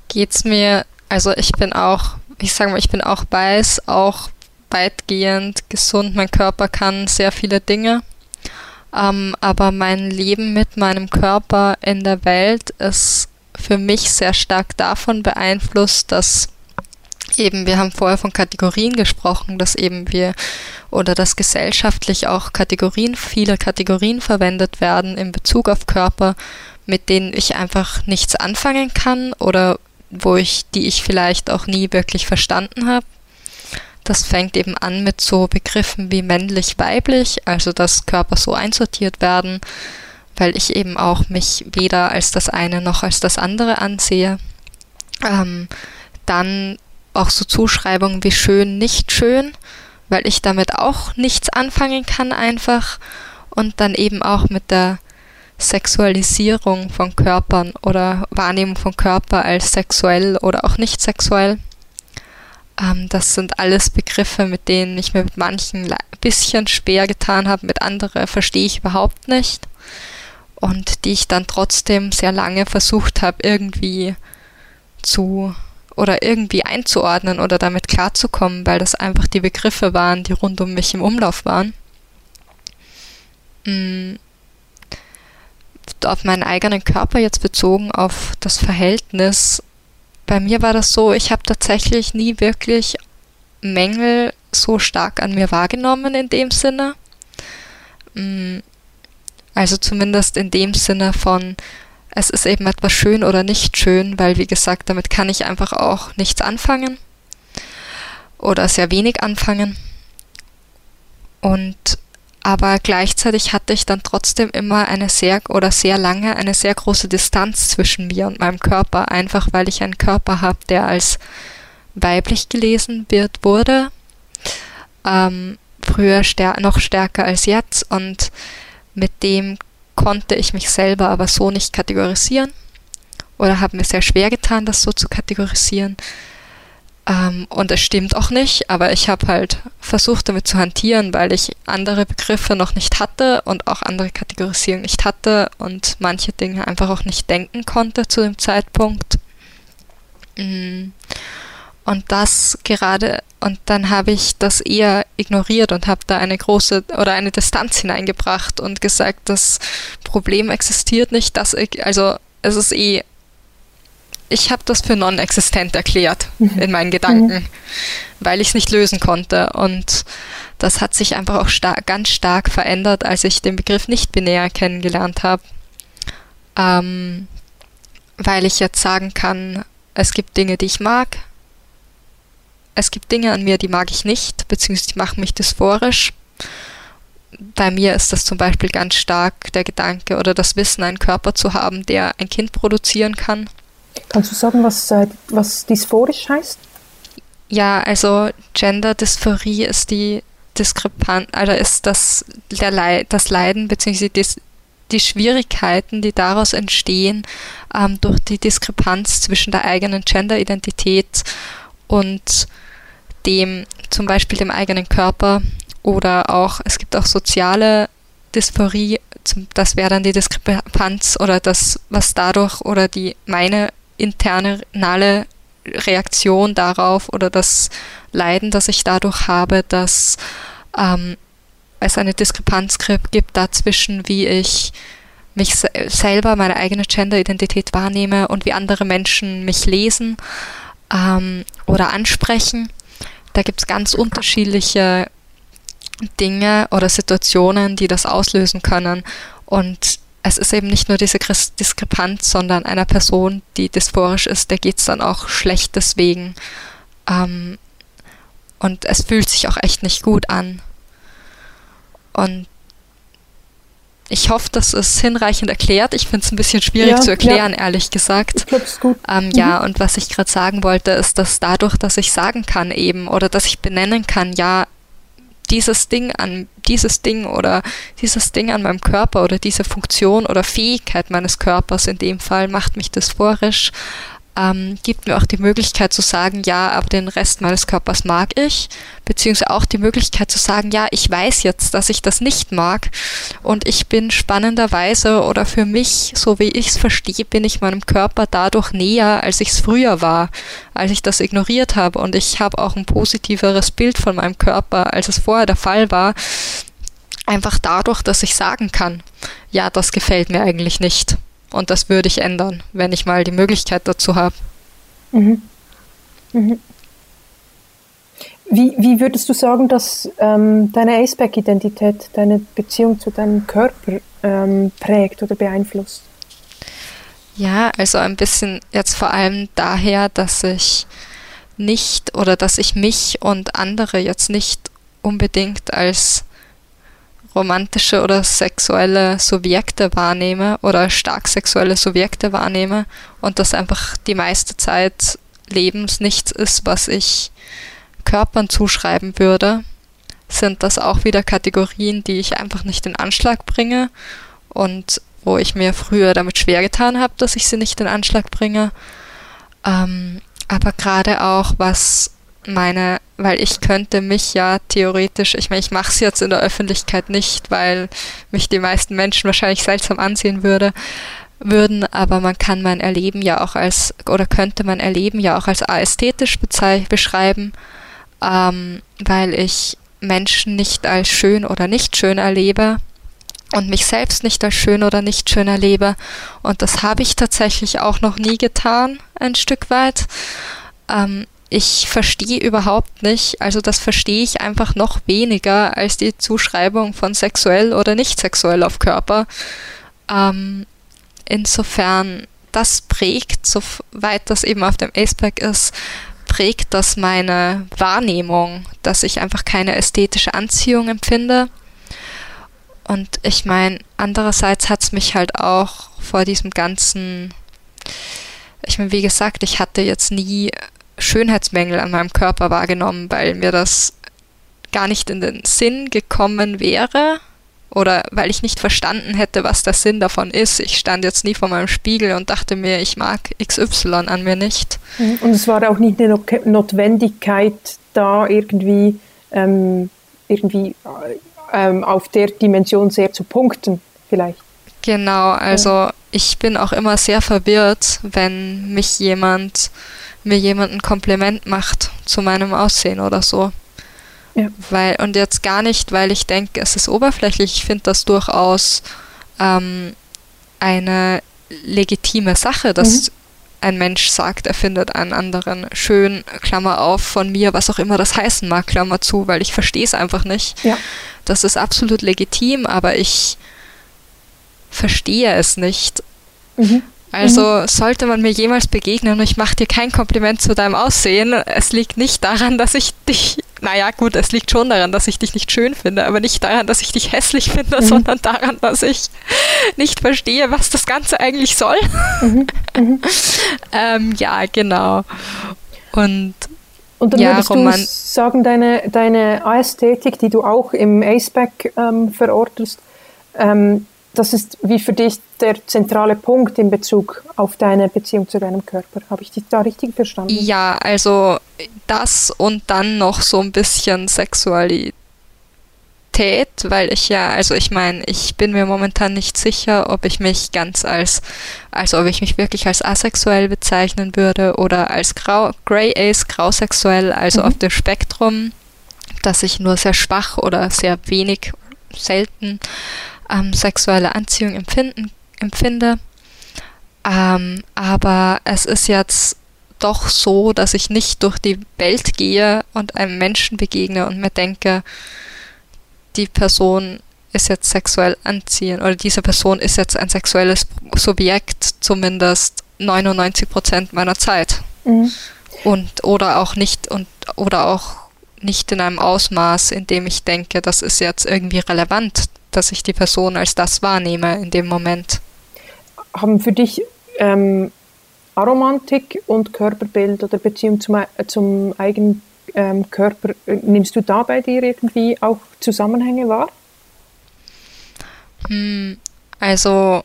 geht es mir, also ich bin auch, ich sage mal, ich bin auch weiß, auch weitgehend gesund. Mein Körper kann sehr viele Dinge. Ähm, aber mein Leben mit meinem Körper in der Welt ist für mich sehr stark davon beeinflusst, dass eben, wir haben vorher von Kategorien gesprochen, dass eben wir oder dass gesellschaftlich auch Kategorien, viele Kategorien verwendet werden in Bezug auf Körper, mit denen ich einfach nichts anfangen kann oder wo ich, die ich vielleicht auch nie wirklich verstanden habe. Das fängt eben an mit so Begriffen wie männlich-weiblich, also dass Körper so einsortiert werden, weil ich eben auch mich weder als das eine noch als das andere ansehe. Ähm, dann auch so Zuschreibungen wie schön, nicht schön, weil ich damit auch nichts anfangen kann einfach und dann eben auch mit der Sexualisierung von Körpern oder Wahrnehmung von Körper als sexuell oder auch nicht sexuell. Ähm, das sind alles Begriffe, mit denen ich mir mit manchen ein bisschen schwer getan habe, mit anderen verstehe ich überhaupt nicht und die ich dann trotzdem sehr lange versucht habe irgendwie zu oder irgendwie einzuordnen oder damit klarzukommen, weil das einfach die Begriffe waren, die rund um mich im Umlauf waren. Mhm. Auf meinen eigenen Körper jetzt bezogen, auf das Verhältnis. Bei mir war das so, ich habe tatsächlich nie wirklich Mängel so stark an mir wahrgenommen in dem Sinne. Mm. Also zumindest in dem Sinne von, es ist eben etwas schön oder nicht schön, weil wie gesagt, damit kann ich einfach auch nichts anfangen oder sehr wenig anfangen. und aber gleichzeitig hatte ich dann trotzdem immer eine sehr oder sehr lange eine sehr große Distanz zwischen mir und meinem Körper, einfach weil ich einen Körper habe, der als weiblich gelesen wird, wurde. Ähm, früher stär noch stärker als jetzt und mit dem konnte ich mich selber aber so nicht kategorisieren oder habe mir sehr schwer getan, das so zu kategorisieren. Ähm, und es stimmt auch nicht, aber ich habe halt versucht damit zu hantieren, weil ich andere Begriffe noch nicht hatte und auch andere Kategorisierungen nicht hatte und manche Dinge einfach auch nicht denken konnte zu dem Zeitpunkt. Mm. Und das gerade, und dann habe ich das eher ignoriert und habe da eine große oder eine Distanz hineingebracht und gesagt, das Problem existiert nicht, dass ich, also es ist eh ich habe das für non-existent erklärt mhm. in meinen Gedanken, mhm. weil ich es nicht lösen konnte. Und das hat sich einfach auch star ganz stark verändert, als ich den Begriff nicht binär kennengelernt habe. Ähm, weil ich jetzt sagen kann, es gibt Dinge, die ich mag. Es gibt Dinge an mir, die mag ich nicht, beziehungsweise die machen mich dysphorisch. Bei mir ist das zum Beispiel ganz stark der Gedanke oder das Wissen, einen Körper zu haben, der ein Kind produzieren kann Kannst du sagen, was, äh, was dysphorisch heißt? Ja, also Gender-Dysphorie ist die Diskrepanz, also ist das, der Leid, das Leiden bzw. Die, die Schwierigkeiten, die daraus entstehen, ähm, durch die Diskrepanz zwischen der eigenen Gender-Identität und dem, zum Beispiel dem eigenen Körper oder auch, es gibt auch soziale Dysphorie, das wäre dann die Diskrepanz oder das, was dadurch oder die meine internale Reaktion darauf oder das Leiden, das ich dadurch habe, dass ähm, es eine Diskrepanz gibt dazwischen, wie ich mich se selber, meine eigene Gender-Identität wahrnehme und wie andere Menschen mich lesen ähm, oder ansprechen. Da gibt es ganz unterschiedliche Dinge oder Situationen, die das auslösen können. Und es ist eben nicht nur diese Diskrepanz, sondern einer Person, die dysphorisch ist, der geht es dann auch schlecht deswegen. Ähm, und es fühlt sich auch echt nicht gut an. Und ich hoffe, das ist hinreichend erklärt. Ich finde es ein bisschen schwierig ja, zu erklären, ja. ehrlich gesagt. Ich glaube, es gut. Ähm, mhm. Ja, und was ich gerade sagen wollte, ist, dass dadurch, dass ich sagen kann eben oder dass ich benennen kann, ja, dieses Ding an dieses Ding oder dieses Ding an meinem Körper oder diese Funktion oder Fähigkeit meines Körpers in dem Fall macht mich dysphorisch, ähm, gibt mir auch die Möglichkeit zu sagen, ja, aber den Rest meines Körpers mag ich, beziehungsweise auch die Möglichkeit zu sagen, ja, ich weiß jetzt, dass ich das nicht mag. Und ich bin spannenderweise oder für mich, so wie ich es verstehe, bin ich meinem Körper dadurch näher, als ich es früher war, als ich das ignoriert habe. Und ich habe auch ein positiveres Bild von meinem Körper, als es vorher der Fall war, einfach dadurch, dass ich sagen kann, ja, das gefällt mir eigentlich nicht. Und das würde ich ändern, wenn ich mal die Möglichkeit dazu habe. Mhm. Mhm. Wie, wie würdest du sagen, dass ähm, deine Aceback-Identität deine Beziehung zu deinem Körper ähm, prägt oder beeinflusst? Ja, also ein bisschen jetzt vor allem daher, dass ich nicht oder dass ich mich und andere jetzt nicht unbedingt als romantische oder sexuelle Subjekte wahrnehme oder stark sexuelle Subjekte wahrnehme und das einfach die meiste Zeit Lebens nichts ist, was ich Körpern zuschreiben würde, sind das auch wieder Kategorien, die ich einfach nicht in Anschlag bringe und wo ich mir früher damit schwer getan habe, dass ich sie nicht in Anschlag bringe. Ähm, aber gerade auch was meine, weil ich könnte mich ja theoretisch, ich meine, ich mache es jetzt in der Öffentlichkeit nicht, weil mich die meisten Menschen wahrscheinlich seltsam ansehen würde, würden, aber man kann mein Erleben ja auch als, oder könnte mein Erleben ja auch als ästhetisch beschreiben, ähm, weil ich Menschen nicht als schön oder nicht schön erlebe und mich selbst nicht als schön oder nicht schön erlebe. Und das habe ich tatsächlich auch noch nie getan, ein Stück weit. Ähm, ich verstehe überhaupt nicht, also das verstehe ich einfach noch weniger als die Zuschreibung von sexuell oder nicht sexuell auf Körper. Ähm, insofern, das prägt, soweit das eben auf dem Aceback ist, prägt das meine Wahrnehmung, dass ich einfach keine ästhetische Anziehung empfinde. Und ich meine, andererseits hat es mich halt auch vor diesem ganzen, ich meine, wie gesagt, ich hatte jetzt nie Schönheitsmängel an meinem Körper wahrgenommen, weil mir das gar nicht in den Sinn gekommen wäre oder weil ich nicht verstanden hätte, was der Sinn davon ist. Ich stand jetzt nie vor meinem Spiegel und dachte mir, ich mag XY an mir nicht. Mhm. Und es war auch nicht eine Notwendigkeit da irgendwie, ähm, irgendwie ähm, auf der Dimension sehr zu punkten, vielleicht. Genau, also ich bin auch immer sehr verwirrt, wenn mich jemand, mir jemand ein Kompliment macht zu meinem Aussehen oder so. Ja. Weil, und jetzt gar nicht, weil ich denke, es ist oberflächlich. Ich finde das durchaus ähm, eine legitime Sache, dass mhm. ein Mensch sagt, er findet einen anderen schön, Klammer auf, von mir, was auch immer das heißen mag, Klammer zu, weil ich verstehe es einfach nicht. Ja. Das ist absolut legitim, aber ich verstehe es nicht. Mhm. Also mhm. sollte man mir jemals begegnen und ich mache dir kein Kompliment zu deinem Aussehen, es liegt nicht daran, dass ich dich, naja gut, es liegt schon daran, dass ich dich nicht schön finde, aber nicht daran, dass ich dich hässlich finde, mhm. sondern daran, dass ich nicht verstehe, was das Ganze eigentlich soll. Mhm. mhm. ähm, ja, genau. Und und dann ja, würdest Roman du sagen, deine, deine Ästhetik, die du auch im ACEBAC ähm, verortest, ähm, das ist wie für dich der zentrale Punkt in Bezug auf deine Beziehung zu deinem Körper. Habe ich dich da richtig verstanden? Ja, also das und dann noch so ein bisschen Sexualität, weil ich ja, also ich meine, ich bin mir momentan nicht sicher, ob ich mich ganz als, also ob ich mich wirklich als asexuell bezeichnen würde oder als grau, Grey Ace, grausexuell, also mhm. auf dem Spektrum, dass ich nur sehr schwach oder sehr wenig, selten ähm, sexuelle Anziehung empfinden, empfinde. Ähm, aber es ist jetzt doch so, dass ich nicht durch die Welt gehe und einem Menschen begegne und mir denke, die Person ist jetzt sexuell anziehend oder diese Person ist jetzt ein sexuelles Subjekt, zumindest 99 Prozent meiner Zeit. Mhm. Und oder auch nicht und oder auch nicht in einem Ausmaß, in dem ich denke, das ist jetzt irgendwie relevant dass ich die Person als das wahrnehme in dem Moment. Haben für dich ähm, Aromantik und Körperbild oder Beziehung zum, zum eigenen ähm, Körper, nimmst du da bei dir irgendwie auch Zusammenhänge wahr? Hm, also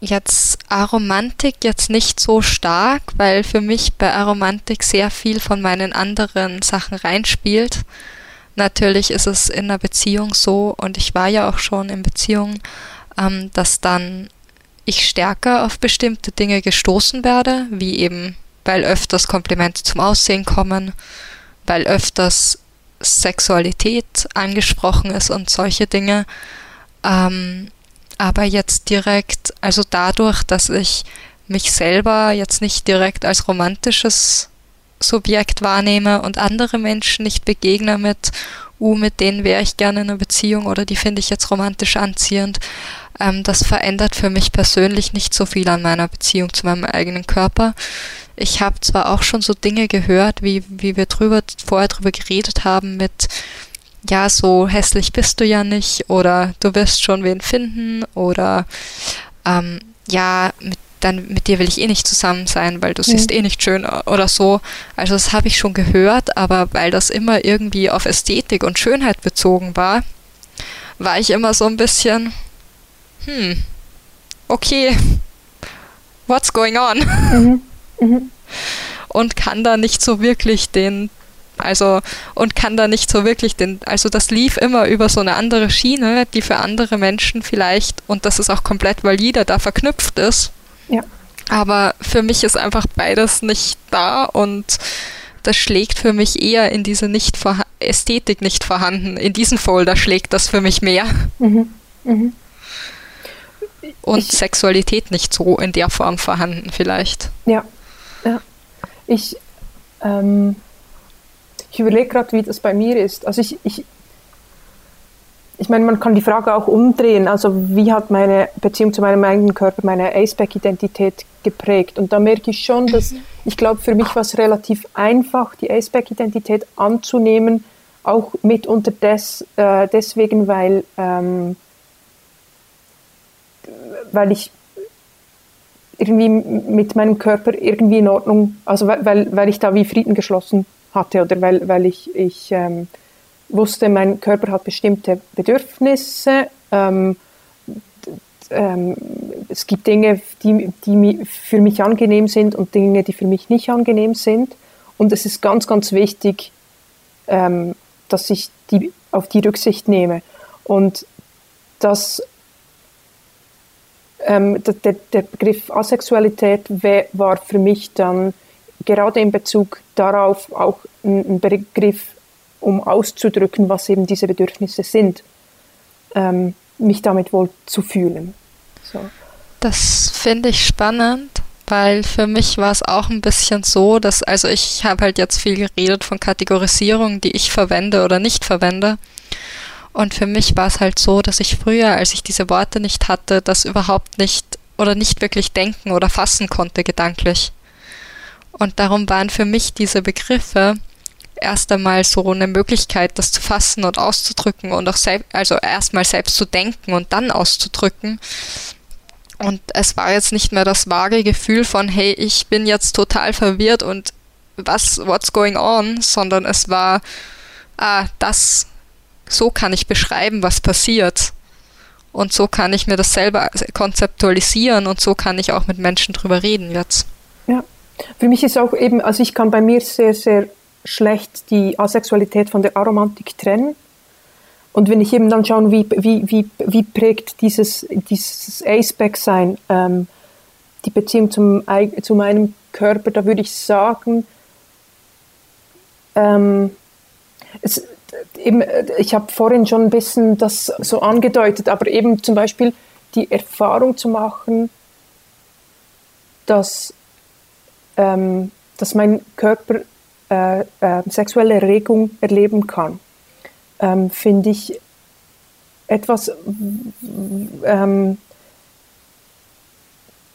jetzt Aromantik jetzt nicht so stark, weil für mich bei Aromantik sehr viel von meinen anderen Sachen reinspielt. Natürlich ist es in einer Beziehung so, und ich war ja auch schon in Beziehungen, ähm, dass dann ich stärker auf bestimmte Dinge gestoßen werde, wie eben, weil öfters Komplimente zum Aussehen kommen, weil öfters Sexualität angesprochen ist und solche Dinge. Ähm, aber jetzt direkt, also dadurch, dass ich mich selber jetzt nicht direkt als romantisches Subjekt wahrnehme und andere Menschen nicht begegne mit, uh, mit denen wäre ich gerne in einer Beziehung oder die finde ich jetzt romantisch anziehend. Ähm, das verändert für mich persönlich nicht so viel an meiner Beziehung zu meinem eigenen Körper. Ich habe zwar auch schon so Dinge gehört, wie, wie wir drüber, vorher drüber geredet haben mit, ja, so hässlich bist du ja nicht oder du wirst schon wen finden oder ähm, ja, mit dann mit dir will ich eh nicht zusammen sein, weil du mhm. siehst eh nicht schön oder so. Also das habe ich schon gehört, aber weil das immer irgendwie auf Ästhetik und Schönheit bezogen war, war ich immer so ein bisschen, hm, okay, what's going on? Mhm. Mhm. Und kann da nicht so wirklich den also und kann da nicht so wirklich den, also das lief immer über so eine andere Schiene, die für andere Menschen vielleicht, und das ist auch komplett valide, da verknüpft ist. Ja. Aber für mich ist einfach beides nicht da und das schlägt für mich eher in diese nicht Ästhetik nicht vorhanden. In diesen Folder schlägt das für mich mehr. Mhm. Mhm. Und ich, Sexualität nicht so in der Form vorhanden vielleicht. Ja, ja. Ich, ähm, ich überlege gerade, wie das bei mir ist. Also ich, ich, ich meine, man kann die Frage auch umdrehen. Also, wie hat meine Beziehung zu meinem eigenen Körper meine Aceback-Identität geprägt? Und da merke ich schon, dass mhm. ich glaube, für mich war es relativ einfach, die Aceback-Identität anzunehmen, auch mitunter des, äh, deswegen, weil, ähm, weil ich irgendwie mit meinem Körper irgendwie in Ordnung, also weil, weil ich da wie Frieden geschlossen hatte oder weil, weil ich, ich ähm, wusste, mein Körper hat bestimmte Bedürfnisse. Ähm, ähm, es gibt Dinge, die, die für mich angenehm sind und Dinge, die für mich nicht angenehm sind. Und es ist ganz, ganz wichtig, ähm, dass ich die, auf die Rücksicht nehme. Und das, ähm, der, der, Begriff Asexualität war für mich dann gerade in Bezug darauf auch ein, Begriff, um auszudrücken, was eben diese Bedürfnisse sind, ähm, mich damit wohl zu fühlen. So. Das finde ich spannend, weil für mich war es auch ein bisschen so, dass, also ich habe halt jetzt viel geredet von Kategorisierung, die ich verwende oder nicht verwende. Und für mich war es halt so, dass ich früher, als ich diese Worte nicht hatte, das überhaupt nicht oder nicht wirklich denken oder fassen konnte gedanklich. Und darum waren für mich diese Begriffe erst einmal so eine Möglichkeit, das zu fassen und auszudrücken und auch selbst, also erstmal selbst zu denken und dann auszudrücken. Und es war jetzt nicht mehr das vage Gefühl von, hey, ich bin jetzt total verwirrt und was, what's going on, sondern es war, ah, das, so kann ich beschreiben, was passiert. Und so kann ich mir das selber konzeptualisieren und so kann ich auch mit Menschen drüber reden jetzt. Ja, für mich ist auch eben, also ich kann bei mir sehr, sehr schlecht die Asexualität von der Aromantik trennen. Und wenn ich eben dann schaue, wie, wie, wie, wie prägt dieses, dieses Aceback-Sein ähm, die Beziehung zum, zu meinem Körper, da würde ich sagen, ähm, es, eben, ich habe vorhin schon ein bisschen das so angedeutet, aber eben zum Beispiel die Erfahrung zu machen, dass, ähm, dass mein Körper äh, äh, sexuelle Erregung erleben kann, ähm, finde ich etwas ähm,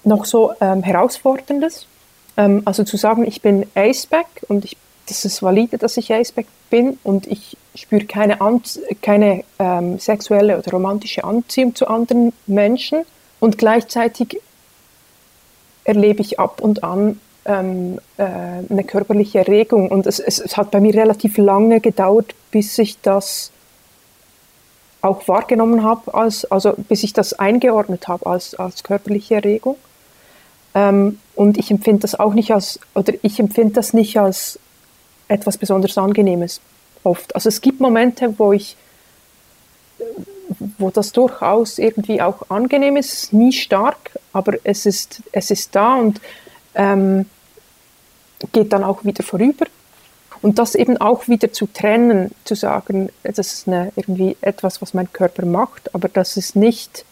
noch so ähm, herausforderndes. Ähm, also zu sagen, ich bin Aceback und ich, das ist valide, dass ich Aceback bin und ich spüre keine, Anz keine ähm, sexuelle oder romantische Anziehung zu anderen Menschen und gleichzeitig erlebe ich ab und an ähm, äh, eine körperliche Erregung. Und es, es, es, hat bei mir relativ lange gedauert, bis ich das auch wahrgenommen habe, als, also bis ich das eingeordnet habe als, als körperliche Erregung. Ähm, und ich empfinde das auch nicht als, oder ich empfinde das nicht als etwas besonders Angenehmes oft. Also es gibt Momente, wo ich, wo das durchaus irgendwie auch angenehm ist, nie stark, aber es ist, es ist da und ähm, geht dann auch wieder vorüber. Und das eben auch wieder zu trennen, zu sagen, das ist eine, irgendwie etwas, was mein Körper macht, aber das ist nicht,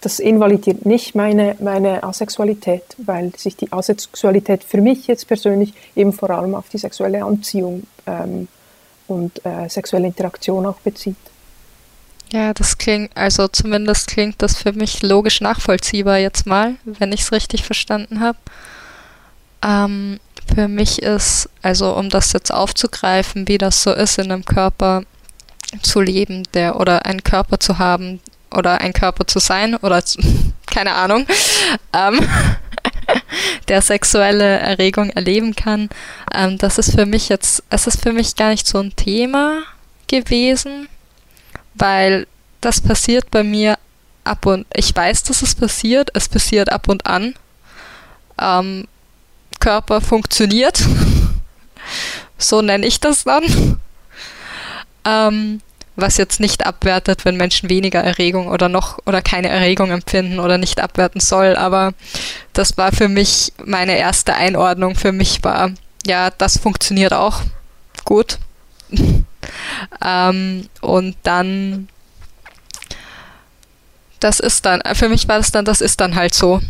das invalidiert nicht meine, meine Asexualität, weil sich die Asexualität für mich jetzt persönlich eben vor allem auf die sexuelle Anziehung ähm, und äh, sexuelle Interaktion auch bezieht. Ja, das klingt, also zumindest klingt das für mich logisch nachvollziehbar jetzt mal, wenn ich es richtig verstanden habe. Ähm, für mich ist, also um das jetzt aufzugreifen, wie das so ist, in einem Körper zu leben, der oder einen Körper zu haben oder ein Körper zu sein oder keine Ahnung, ähm, der sexuelle Erregung erleben kann. Ähm, das ist für mich jetzt, es ist für mich gar nicht so ein Thema gewesen, weil das passiert bei mir ab und ich weiß, dass es passiert, es passiert ab und an. Ähm, Körper funktioniert. so nenne ich das dann. Ähm, was jetzt nicht abwertet, wenn Menschen weniger Erregung oder noch oder keine Erregung empfinden oder nicht abwerten soll. Aber das war für mich meine erste Einordnung. Für mich war, ja, das funktioniert auch gut. ähm, und dann, das ist dann, für mich war das dann, das ist dann halt so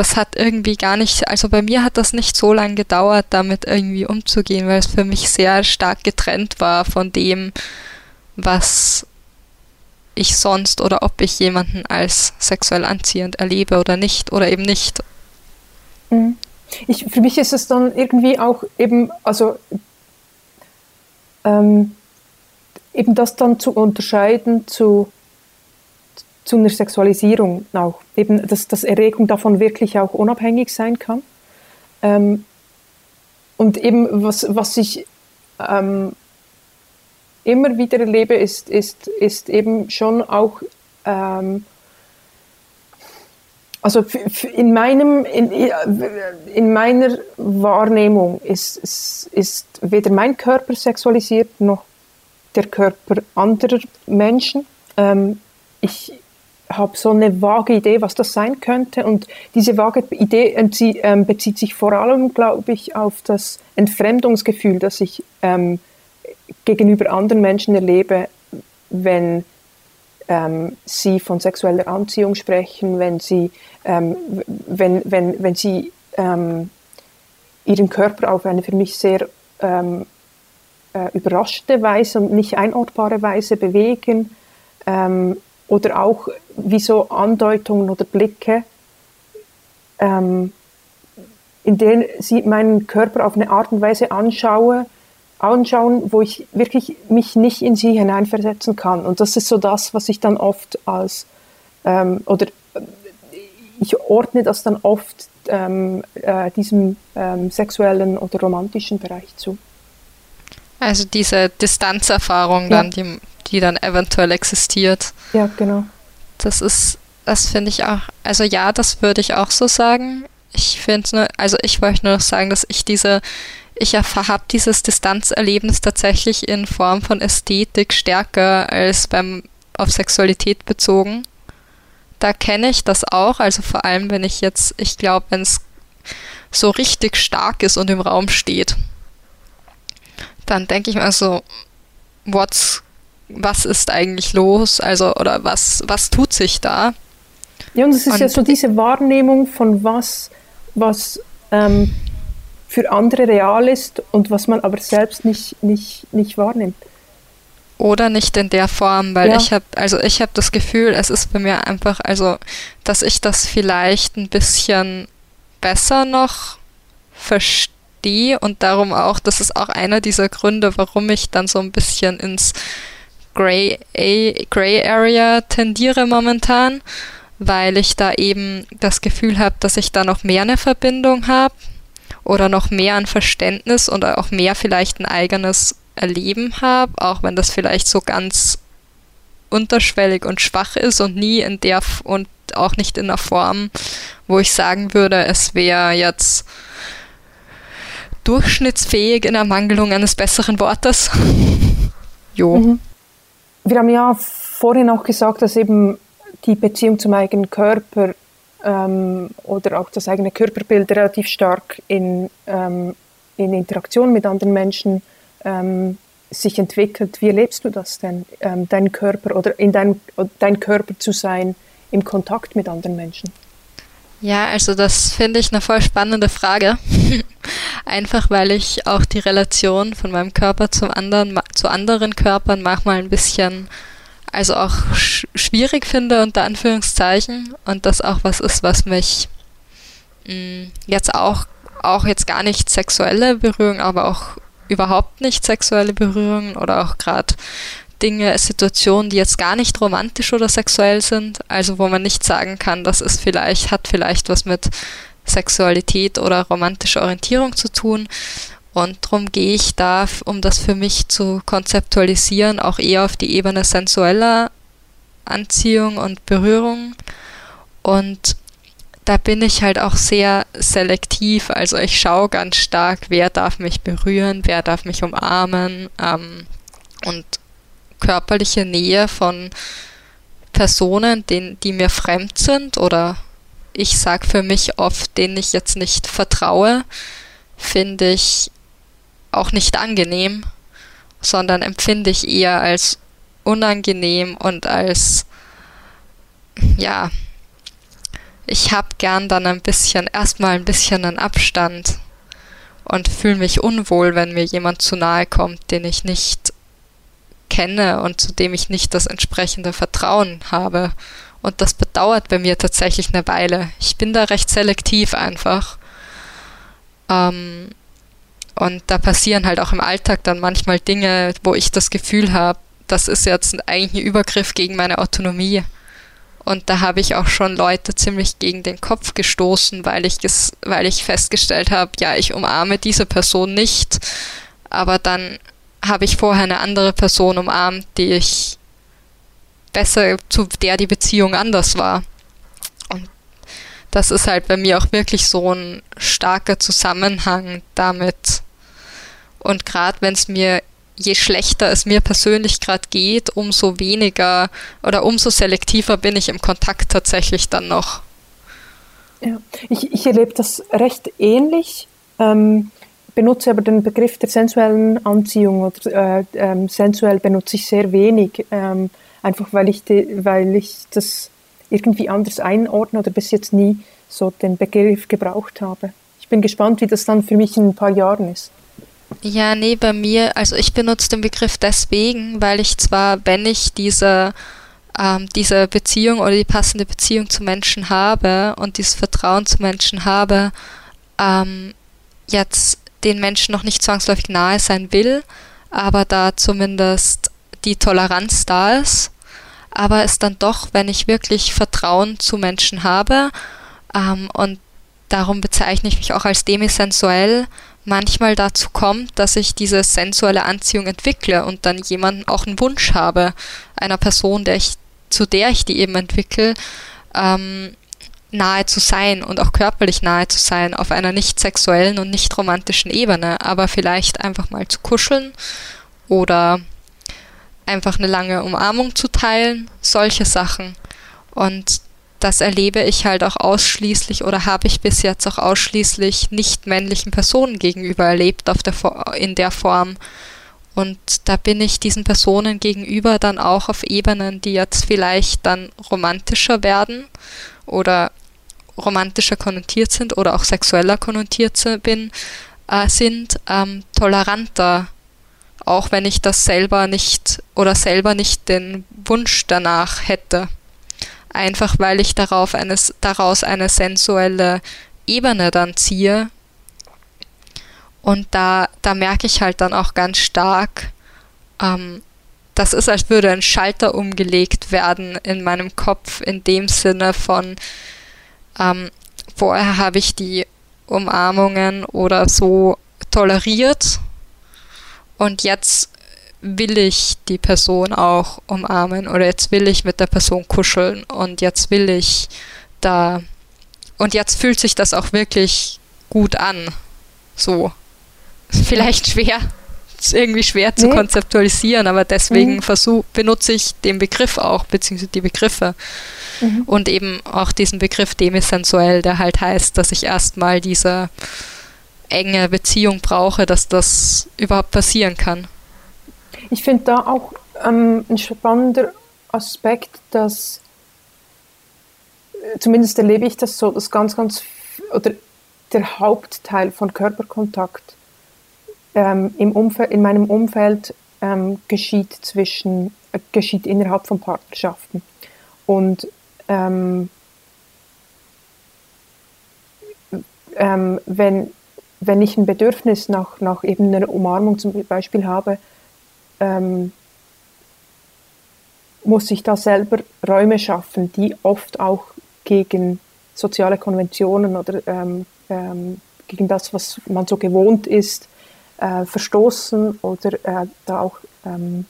das hat irgendwie gar nicht, also bei mir hat das nicht so lange gedauert, damit irgendwie umzugehen, weil es für mich sehr stark getrennt war von dem, was ich sonst oder ob ich jemanden als sexuell anziehend erlebe oder nicht oder eben nicht. Mhm. Ich, für mich ist es dann irgendwie auch eben, also ähm, eben das dann zu unterscheiden zu, zu einer Sexualisierung auch. Eben, dass, dass Erregung davon wirklich auch unabhängig sein kann. Ähm, und eben, was, was ich ähm, immer wieder erlebe, ist, ist, ist eben schon auch ähm, also in, meinem, in, in meiner Wahrnehmung ist, ist, ist weder mein Körper sexualisiert noch der Körper anderer Menschen. Ähm, ich habe so eine vage Idee, was das sein könnte. Und diese vage Idee ähm, bezieht sich vor allem, glaube ich, auf das Entfremdungsgefühl, das ich ähm, gegenüber anderen Menschen erlebe, wenn ähm, sie von sexueller Anziehung sprechen, wenn sie, ähm, wenn, wenn, wenn sie ähm, ihren Körper auf eine für mich sehr ähm, äh, überraschende Weise und nicht einordbare Weise bewegen ähm, oder auch wie so Andeutungen oder Blicke, ähm, in denen sie meinen Körper auf eine Art und Weise anschaue, anschauen, wo ich wirklich mich nicht in sie hineinversetzen kann. Und das ist so das, was ich dann oft als, ähm, oder äh, ich ordne das dann oft ähm, äh, diesem ähm, sexuellen oder romantischen Bereich zu. Also diese Distanzerfahrung ja. dann, die, die dann eventuell existiert. Ja, genau. Das ist, das finde ich auch, also ja, das würde ich auch so sagen. Ich finde nur, also ich wollte nur noch sagen, dass ich diese ich habe dieses Distanzerlebnis tatsächlich in Form von Ästhetik stärker als beim auf Sexualität bezogen. Da kenne ich das auch, also vor allem, wenn ich jetzt, ich glaube, wenn es so richtig stark ist und im Raum steht, dann denke ich mir so, what's, was ist eigentlich los? Also, oder was, was tut sich da? Ja, und es ist und, ja so diese Wahrnehmung von was, was ähm, für andere real ist und was man aber selbst nicht, nicht, nicht wahrnimmt. Oder nicht in der Form, weil ja. ich habe, also ich habe das Gefühl, es ist bei mir einfach, also, dass ich das vielleicht ein bisschen besser noch verstehe und darum auch, das ist auch einer dieser Gründe, warum ich dann so ein bisschen ins Gray, Gray Area tendiere momentan, weil ich da eben das Gefühl habe, dass ich da noch mehr eine Verbindung habe oder noch mehr an Verständnis und auch mehr vielleicht ein eigenes Erleben habe, auch wenn das vielleicht so ganz unterschwellig und schwach ist und nie in der und auch nicht in der Form, wo ich sagen würde, es wäre jetzt durchschnittsfähig in Ermangelung eines besseren Wortes. jo. Mhm. Wir haben ja vorhin auch gesagt, dass eben die Beziehung zum eigenen Körper ähm, oder auch das eigene Körperbild relativ stark in, ähm, in Interaktion mit anderen Menschen ähm, sich entwickelt. Wie erlebst du das denn, ähm, dein Körper oder in dein, dein Körper zu sein im Kontakt mit anderen Menschen? Ja, also das finde ich eine voll spannende Frage. Einfach weil ich auch die Relation von meinem Körper zum anderen, zu anderen Körpern manchmal ein bisschen also auch sch schwierig finde, unter Anführungszeichen. Und das auch was ist, was mich mh, mm, jetzt auch, auch jetzt gar nicht sexuelle Berührung, aber auch überhaupt nicht sexuelle Berührungen oder auch gerade Dinge, Situationen, die jetzt gar nicht romantisch oder sexuell sind, also wo man nicht sagen kann, das ist vielleicht, hat vielleicht was mit Sexualität oder romantischer Orientierung zu tun, und darum gehe ich da, um das für mich zu konzeptualisieren, auch eher auf die Ebene sensueller Anziehung und Berührung. Und da bin ich halt auch sehr selektiv. Also ich schaue ganz stark, wer darf mich berühren, wer darf mich umarmen. Ähm, und körperliche Nähe von Personen, denen, die mir fremd sind oder ich sage für mich oft, denen ich jetzt nicht vertraue, finde ich auch nicht angenehm, sondern empfinde ich eher als unangenehm und als, ja, ich habe gern dann ein bisschen, erstmal ein bisschen einen Abstand und fühle mich unwohl, wenn mir jemand zu nahe kommt, den ich nicht kenne und zu dem ich nicht das entsprechende Vertrauen habe. Und das bedauert bei mir tatsächlich eine Weile. Ich bin da recht selektiv einfach. Ähm, und da passieren halt auch im Alltag dann manchmal Dinge, wo ich das Gefühl habe, das ist jetzt eigentlich ein Übergriff gegen meine Autonomie. Und da habe ich auch schon Leute ziemlich gegen den Kopf gestoßen, weil ich, weil ich festgestellt habe, ja, ich umarme diese Person nicht, aber dann habe ich vorher eine andere Person umarmt, die ich besser, zu der die Beziehung anders war. Und das ist halt bei mir auch wirklich so ein starker Zusammenhang damit. Und gerade wenn es mir, je schlechter es mir persönlich gerade geht, umso weniger oder umso selektiver bin ich im Kontakt tatsächlich dann noch. Ja, ich, ich erlebe das recht ähnlich. Ähm, benutze aber den Begriff der sensuellen Anziehung oder äh, ähm, sensuell benutze ich sehr wenig, ähm, einfach weil ich, die, weil ich das irgendwie anders einordne oder bis jetzt nie so den Begriff gebraucht habe. Ich bin gespannt, wie das dann für mich in ein paar Jahren ist. Ja, nee, bei mir, also ich benutze den Begriff deswegen, weil ich zwar, wenn ich diese, ähm, diese Beziehung oder die passende Beziehung zu Menschen habe und dieses Vertrauen zu Menschen habe, ähm, jetzt den Menschen noch nicht zwangsläufig nahe sein will, aber da zumindest die Toleranz da ist. Aber es dann doch, wenn ich wirklich Vertrauen zu Menschen habe ähm, und darum bezeichne ich mich auch als demisensuell, manchmal dazu kommt, dass ich diese sensuelle Anziehung entwickle und dann jemanden auch einen Wunsch habe, einer Person, der ich, zu der ich die eben entwickle, ähm, nahe zu sein und auch körperlich nahe zu sein auf einer nicht sexuellen und nicht romantischen Ebene, aber vielleicht einfach mal zu kuscheln oder einfach eine lange Umarmung zu teilen, solche Sachen. Und das erlebe ich halt auch ausschließlich oder habe ich bis jetzt auch ausschließlich nicht männlichen Personen gegenüber erlebt auf der, in der Form. Und da bin ich diesen Personen gegenüber dann auch auf Ebenen, die jetzt vielleicht dann romantischer werden oder romantischer konnotiert sind oder auch sexueller konnotiert bin, äh, sind, ähm, toleranter, auch wenn ich das selber nicht oder selber nicht den Wunsch danach hätte. Einfach weil ich darauf eines, daraus eine sensuelle Ebene dann ziehe. Und da, da merke ich halt dann auch ganz stark, ähm, das ist, als würde ein Schalter umgelegt werden in meinem Kopf, in dem Sinne von, ähm, vorher habe ich die Umarmungen oder so toleriert und jetzt will ich die Person auch umarmen oder jetzt will ich mit der Person kuscheln und jetzt will ich da und jetzt fühlt sich das auch wirklich gut an. So. Vielleicht schwer, irgendwie schwer zu nee. konzeptualisieren, aber deswegen mhm. versuch, benutze ich den Begriff auch, beziehungsweise die Begriffe. Mhm. Und eben auch diesen Begriff demisensuell, der halt heißt, dass ich erstmal diese enge Beziehung brauche, dass das überhaupt passieren kann. Ich finde da auch ähm, ein spannender Aspekt, dass äh, zumindest erlebe ich das so, dass ganz, ganz oder der Hauptteil von Körperkontakt ähm, im Umfeld, in meinem Umfeld ähm, geschieht zwischen äh, geschieht innerhalb von Partnerschaften. Und ähm, ähm, wenn, wenn ich ein Bedürfnis nach, nach eben einer Umarmung zum Beispiel habe, ähm, muss ich da selber Räume schaffen, die oft auch gegen soziale Konventionen oder ähm, ähm, gegen das, was man so gewohnt ist, äh, verstoßen oder äh, da auch ähm,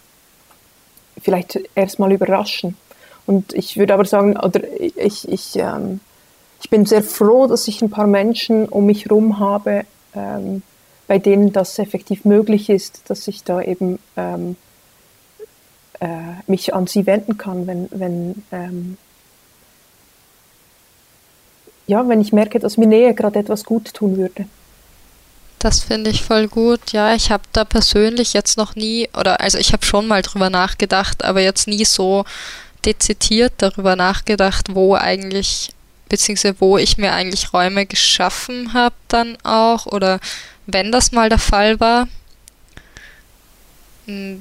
vielleicht erstmal überraschen. Und ich würde aber sagen, oder ich, ich, ähm, ich bin sehr froh, dass ich ein paar Menschen um mich herum habe, ähm, bei denen das effektiv möglich ist, dass ich da eben ähm, äh, mich an sie wenden kann, wenn, wenn, ähm, ja, wenn ich merke, dass mir Nähe gerade etwas gut tun würde. Das finde ich voll gut. Ja, ich habe da persönlich jetzt noch nie, oder also ich habe schon mal drüber nachgedacht, aber jetzt nie so dezidiert darüber nachgedacht, wo eigentlich, beziehungsweise wo ich mir eigentlich Räume geschaffen habe dann auch oder wenn das mal der Fall war. Mm,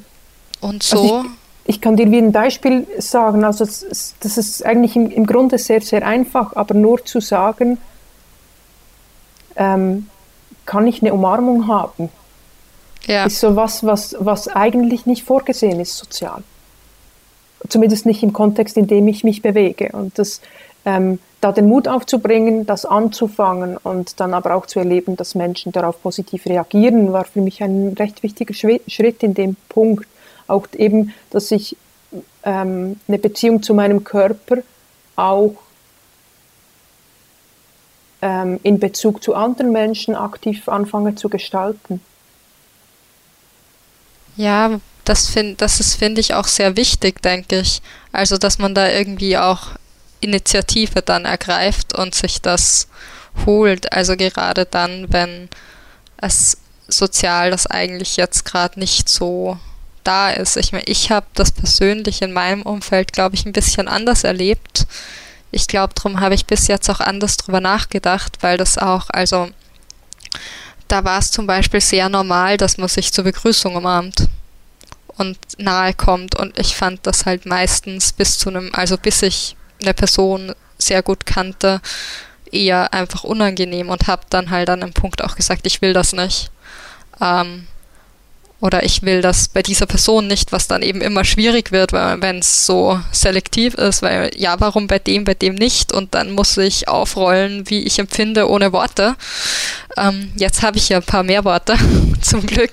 und so. Also ich, ich, kann dir wie ein Beispiel sagen, also das, das ist eigentlich im, im, Grunde sehr, sehr einfach, aber nur zu sagen, ähm, kann ich eine Umarmung haben? Ja. Ist so was, was, was eigentlich nicht vorgesehen ist sozial. Zumindest nicht im Kontext, in dem ich mich bewege. Und das, ähm, da den Mut aufzubringen, das anzufangen und dann aber auch zu erleben, dass Menschen darauf positiv reagieren, war für mich ein recht wichtiger Schritt in dem Punkt. Auch eben, dass ich ähm, eine Beziehung zu meinem Körper auch ähm, in Bezug zu anderen Menschen aktiv anfange zu gestalten. Ja, das, find, das ist, finde ich, auch sehr wichtig, denke ich. Also, dass man da irgendwie auch Initiative dann ergreift und sich das holt. Also gerade dann, wenn es sozial das eigentlich jetzt gerade nicht so da ist. Ich meine, ich habe das persönlich in meinem Umfeld, glaube ich, ein bisschen anders erlebt. Ich glaube, darum habe ich bis jetzt auch anders drüber nachgedacht, weil das auch, also da war es zum Beispiel sehr normal, dass man sich zur Begrüßung umarmt und nahe kommt. Und ich fand das halt meistens bis zu einem, also bis ich eine Person sehr gut kannte, eher einfach unangenehm und habe dann halt an einem Punkt auch gesagt, ich will das nicht. Ähm, oder ich will das bei dieser Person nicht, was dann eben immer schwierig wird, wenn es so selektiv ist, weil ja, warum bei dem, bei dem nicht? Und dann muss ich aufrollen, wie ich empfinde, ohne Worte. Ähm, jetzt habe ich ja ein paar mehr Worte, zum Glück.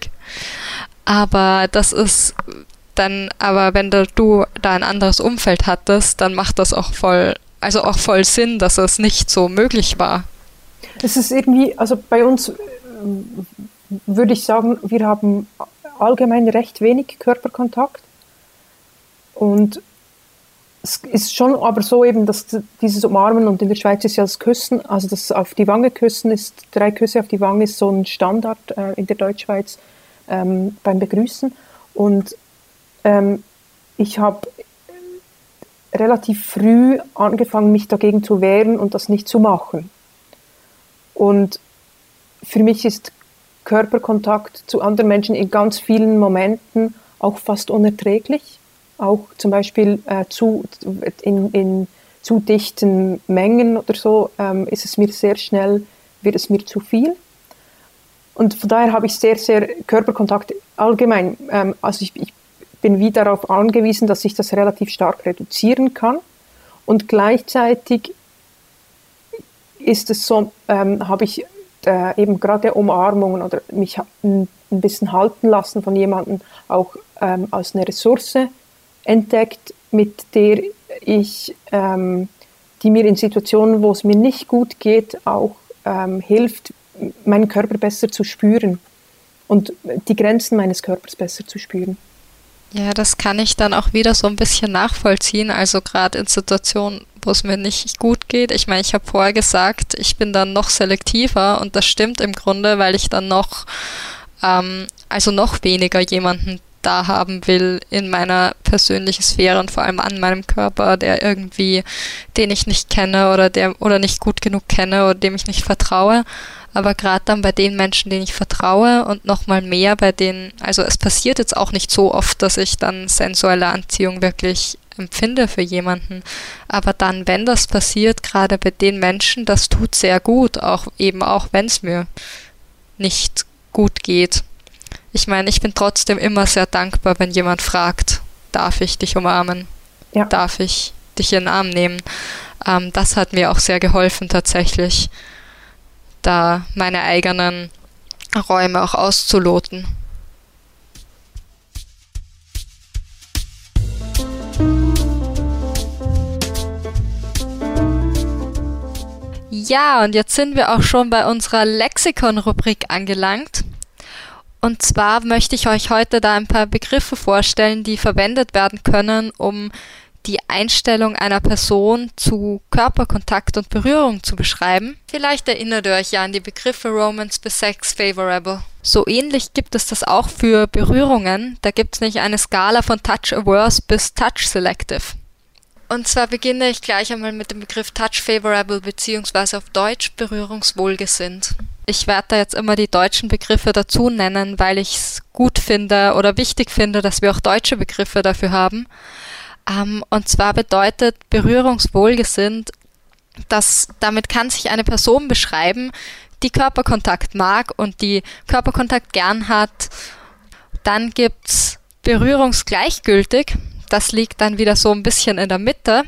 Aber das ist dann, aber wenn du, da ein anderes Umfeld hattest, dann macht das auch voll, also auch voll Sinn, dass es nicht so möglich war. Es ist irgendwie, also bei uns würde ich sagen, wir haben allgemein recht wenig Körperkontakt. Und es ist schon aber so eben, dass dieses Umarmen und in der Schweiz ist ja das Küssen, also das auf die Wange küssen ist, drei Küsse auf die Wange ist so ein Standard äh, in der Deutschschweiz ähm, beim Begrüßen. Und ähm, ich habe relativ früh angefangen, mich dagegen zu wehren und das nicht zu machen. Und für mich ist Körperkontakt zu anderen Menschen in ganz vielen Momenten auch fast unerträglich. Auch zum Beispiel äh, zu, in, in zu dichten Mengen oder so ähm, ist es mir sehr schnell, wird es mir zu viel. Und von daher habe ich sehr, sehr Körperkontakt allgemein. Ähm, also ich, ich bin wie darauf angewiesen, dass ich das relativ stark reduzieren kann. Und gleichzeitig ist es so, ähm, habe ich äh, eben gerade Umarmungen oder mich ein, bisschen halten lassen von jemandem auch ähm, als eine Ressource entdeckt, mit der ich, ähm, die mir in Situationen, wo es mir nicht gut geht, auch ähm, hilft, meinen Körper besser zu spüren und die Grenzen meines Körpers besser zu spüren. Ja, das kann ich dann auch wieder so ein bisschen nachvollziehen. Also gerade in Situationen, wo es mir nicht gut geht. Ich meine, ich habe vorher gesagt, ich bin dann noch selektiver und das stimmt im Grunde, weil ich dann noch, ähm, also noch weniger jemanden da haben will in meiner persönlichen Sphäre und vor allem an meinem Körper, der irgendwie, den ich nicht kenne oder der oder nicht gut genug kenne oder dem ich nicht vertraue. Aber gerade dann bei den Menschen, denen ich vertraue und nochmal mehr bei denen, also es passiert jetzt auch nicht so oft, dass ich dann sensuelle Anziehung wirklich empfinde für jemanden. Aber dann, wenn das passiert, gerade bei den Menschen, das tut sehr gut, auch eben auch wenn es mir nicht gut geht. Ich meine, ich bin trotzdem immer sehr dankbar, wenn jemand fragt, darf ich dich umarmen? Ja. Darf ich dich in den Arm nehmen? Ähm, das hat mir auch sehr geholfen tatsächlich, da meine eigenen Räume auch auszuloten. Ja, und jetzt sind wir auch schon bei unserer Lexikon-Rubrik angelangt. Und zwar möchte ich euch heute da ein paar Begriffe vorstellen, die verwendet werden können, um die Einstellung einer Person zu Körperkontakt und Berührung zu beschreiben. Vielleicht erinnert ihr euch ja an die Begriffe Romance bis Sex Favorable. So ähnlich gibt es das auch für Berührungen. Da gibt es nicht eine Skala von Touch Averse bis Touch Selective. Und zwar beginne ich gleich einmal mit dem Begriff Touch Favorable beziehungsweise auf Deutsch berührungswohlgesinnt. Ich werde da jetzt immer die deutschen Begriffe dazu nennen, weil ich es gut finde oder wichtig finde, dass wir auch deutsche Begriffe dafür haben. Ähm, und zwar bedeutet berührungswohlgesinnt, dass damit kann sich eine Person beschreiben, die Körperkontakt mag und die Körperkontakt gern hat. Dann gibt's berührungsgleichgültig. Das liegt dann wieder so ein bisschen in der Mitte.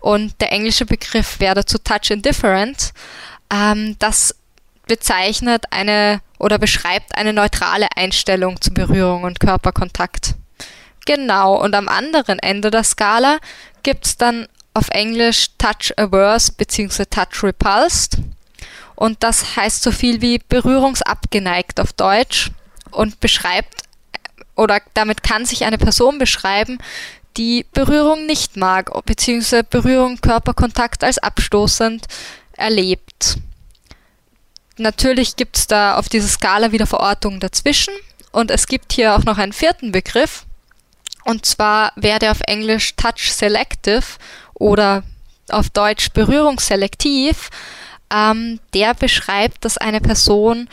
Und der englische Begriff wäre dazu Touch Indifferent. Ähm, das bezeichnet eine oder beschreibt eine neutrale Einstellung zu Berührung und Körperkontakt. Genau, und am anderen Ende der Skala gibt es dann auf Englisch Touch Averse bzw. Touch Repulsed. Und das heißt so viel wie berührungsabgeneigt auf Deutsch und beschreibt oder damit kann sich eine Person beschreiben, die Berührung nicht mag, bzw. Berührung, Körperkontakt als abstoßend erlebt. Natürlich gibt es da auf dieser Skala wieder Verortungen dazwischen und es gibt hier auch noch einen vierten Begriff und zwar wäre der auf Englisch Touch Selective oder auf Deutsch Berührungsselektiv. Ähm, der beschreibt, dass eine Person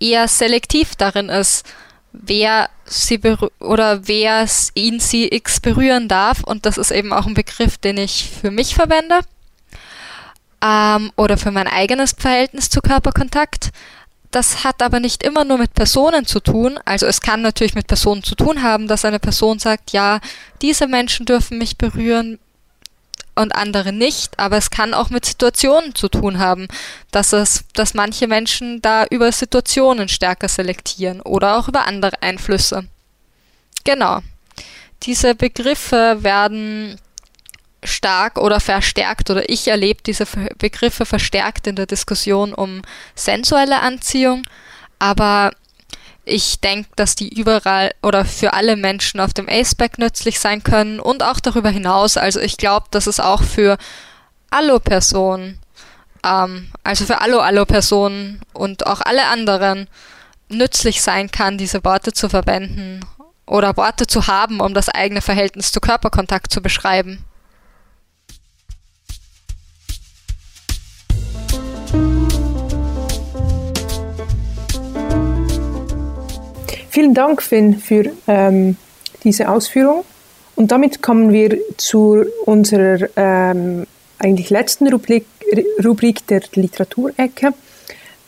eher selektiv darin ist, wer sie oder wer ihn, sie, x berühren darf. Und das ist eben auch ein Begriff, den ich für mich verwende ähm, oder für mein eigenes Verhältnis zu Körperkontakt. Das hat aber nicht immer nur mit Personen zu tun. Also es kann natürlich mit Personen zu tun haben, dass eine Person sagt, ja, diese Menschen dürfen mich berühren und andere nicht. Aber es kann auch mit Situationen zu tun haben, dass es, dass manche Menschen da über Situationen stärker selektieren oder auch über andere Einflüsse. Genau. Diese Begriffe werden stark oder verstärkt oder ich erlebe diese Begriffe verstärkt in der Diskussion um sensuelle Anziehung, aber ich denke, dass die überall oder für alle Menschen auf dem Aceback nützlich sein können und auch darüber hinaus. Also ich glaube, dass es auch für Allo-Personen, ähm, also für Allo-Allo-Personen und auch alle anderen nützlich sein kann, diese Worte zu verwenden oder Worte zu haben, um das eigene Verhältnis zu Körperkontakt zu beschreiben. Vielen Dank, Finn, für ähm, diese Ausführung. Und damit kommen wir zu unserer ähm, eigentlich letzten Rubrik, Rubrik der Literaturecke.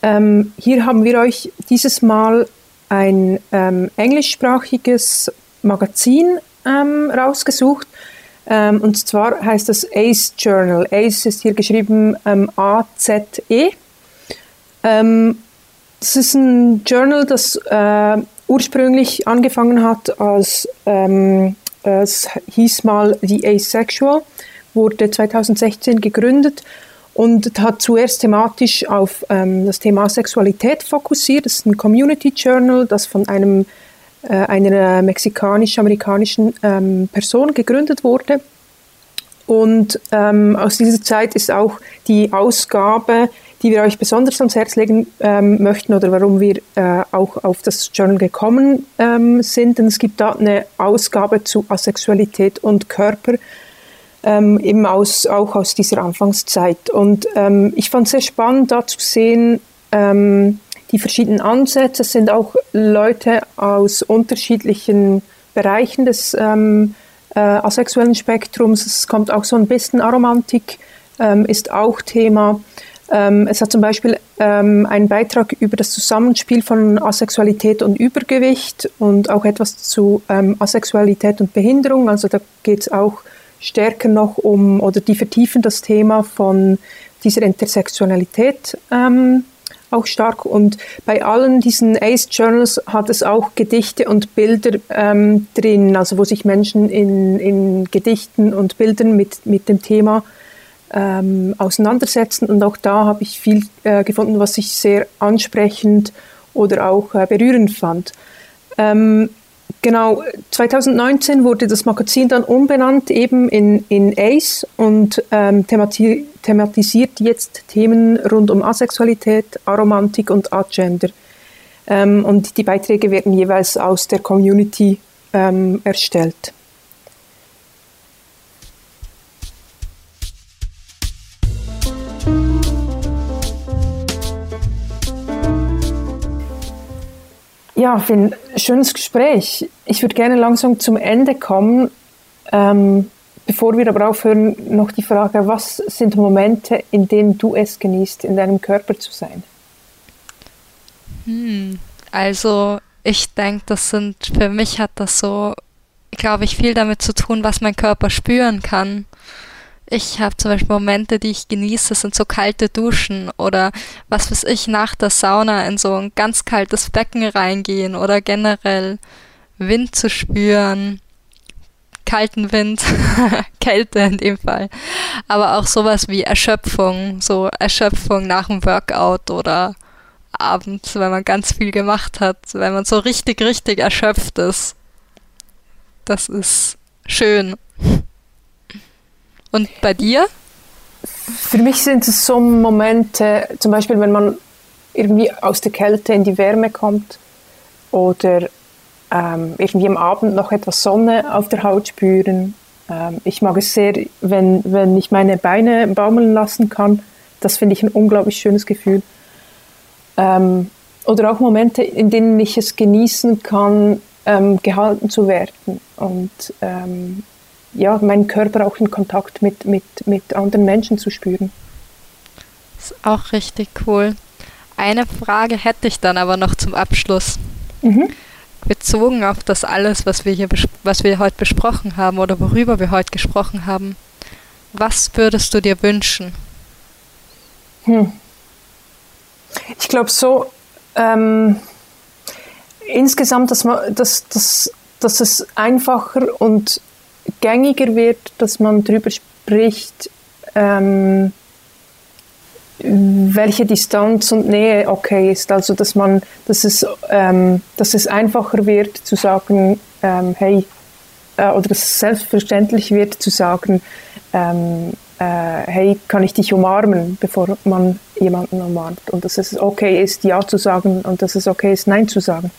Ähm, hier haben wir euch dieses Mal ein ähm, englischsprachiges Magazin ähm, rausgesucht. Ähm, und zwar heißt das ACE Journal. ACE ist hier geschrieben ähm, A-Z-E. das ist ein Journal, das äh, ursprünglich angefangen hat als, ähm, es hieß mal The Asexual, wurde 2016 gegründet und hat zuerst thematisch auf ähm, das Thema Sexualität fokussiert. Das ist ein Community Journal, das von einem, äh, einer mexikanisch-amerikanischen ähm, Person gegründet wurde. Und ähm, aus dieser Zeit ist auch die Ausgabe die wir euch besonders ans Herz legen ähm, möchten oder warum wir äh, auch auf das Journal gekommen ähm, sind. Denn es gibt da eine Ausgabe zu Asexualität und Körper, ähm, eben aus, auch aus dieser Anfangszeit. Und ähm, ich fand es sehr spannend, da zu sehen, ähm, die verschiedenen Ansätze. Es sind auch Leute aus unterschiedlichen Bereichen des ähm, äh, asexuellen Spektrums. Es kommt auch so ein bisschen Aromantik, ist auch Thema. Ähm, es hat zum Beispiel ähm, einen Beitrag über das Zusammenspiel von Asexualität und Übergewicht und auch etwas zu ähm, Asexualität und Behinderung. Also da geht es auch stärker noch um, oder die vertiefen das Thema von dieser Intersektionalität ähm, auch stark. Und bei allen diesen Ace Journals hat es auch Gedichte und Bilder ähm, drin, also wo sich Menschen in, in Gedichten und Bildern mit, mit dem Thema ähm, auseinandersetzen. Und auch da habe ich viel äh, gefunden, was ich sehr ansprechend oder auch äh, berührend fand. Ähm, genau, 2019 wurde das Magazin dann umbenannt eben in, in ACE und ähm, themati thematisiert jetzt Themen rund um Asexualität, Aromantik und Agender. Ähm, und die Beiträge werden jeweils aus der Community ähm, erstellt. Ja, Finn, schönes Gespräch. Ich würde gerne langsam zum Ende kommen. Ähm, bevor wir aber aufhören, noch die Frage, was sind Momente, in denen du es genießt, in deinem Körper zu sein? Hm, also ich denke, das sind, für mich hat das so, glaube ich, viel damit zu tun, was mein Körper spüren kann. Ich habe zum Beispiel Momente, die ich genieße, sind so kalte Duschen oder was weiß ich, nach der Sauna in so ein ganz kaltes Becken reingehen oder generell Wind zu spüren, kalten Wind, Kälte in dem Fall, aber auch sowas wie Erschöpfung, so Erschöpfung nach dem Workout oder abends, wenn man ganz viel gemacht hat, wenn man so richtig, richtig erschöpft ist. Das ist schön. Und bei dir? Für mich sind es so Momente, zum Beispiel, wenn man irgendwie aus der Kälte in die Wärme kommt oder ähm, irgendwie am Abend noch etwas Sonne auf der Haut spüren. Ähm, ich mag es sehr, wenn, wenn ich meine Beine baumeln lassen kann. Das finde ich ein unglaublich schönes Gefühl. Ähm, oder auch Momente, in denen ich es genießen kann, ähm, gehalten zu werden und ähm, ja, meinen Körper auch in Kontakt mit, mit, mit anderen Menschen zu spüren. Das ist auch richtig cool. Eine Frage hätte ich dann aber noch zum Abschluss. Mhm. Bezogen auf das alles, was wir hier was wir heute besprochen haben oder worüber wir heute gesprochen haben, was würdest du dir wünschen? Hm. Ich glaube so, ähm, insgesamt, dass, man, dass, dass, dass es einfacher und gängiger wird, dass man darüber spricht, ähm, welche Distanz und Nähe okay ist. Also dass man, dass es, ähm, dass es einfacher wird zu sagen, ähm, hey, äh, oder dass es selbstverständlich wird zu sagen, ähm, äh, hey, kann ich dich umarmen, bevor man jemanden umarmt. Und dass es okay ist, Ja zu sagen und dass es okay ist, Nein zu sagen.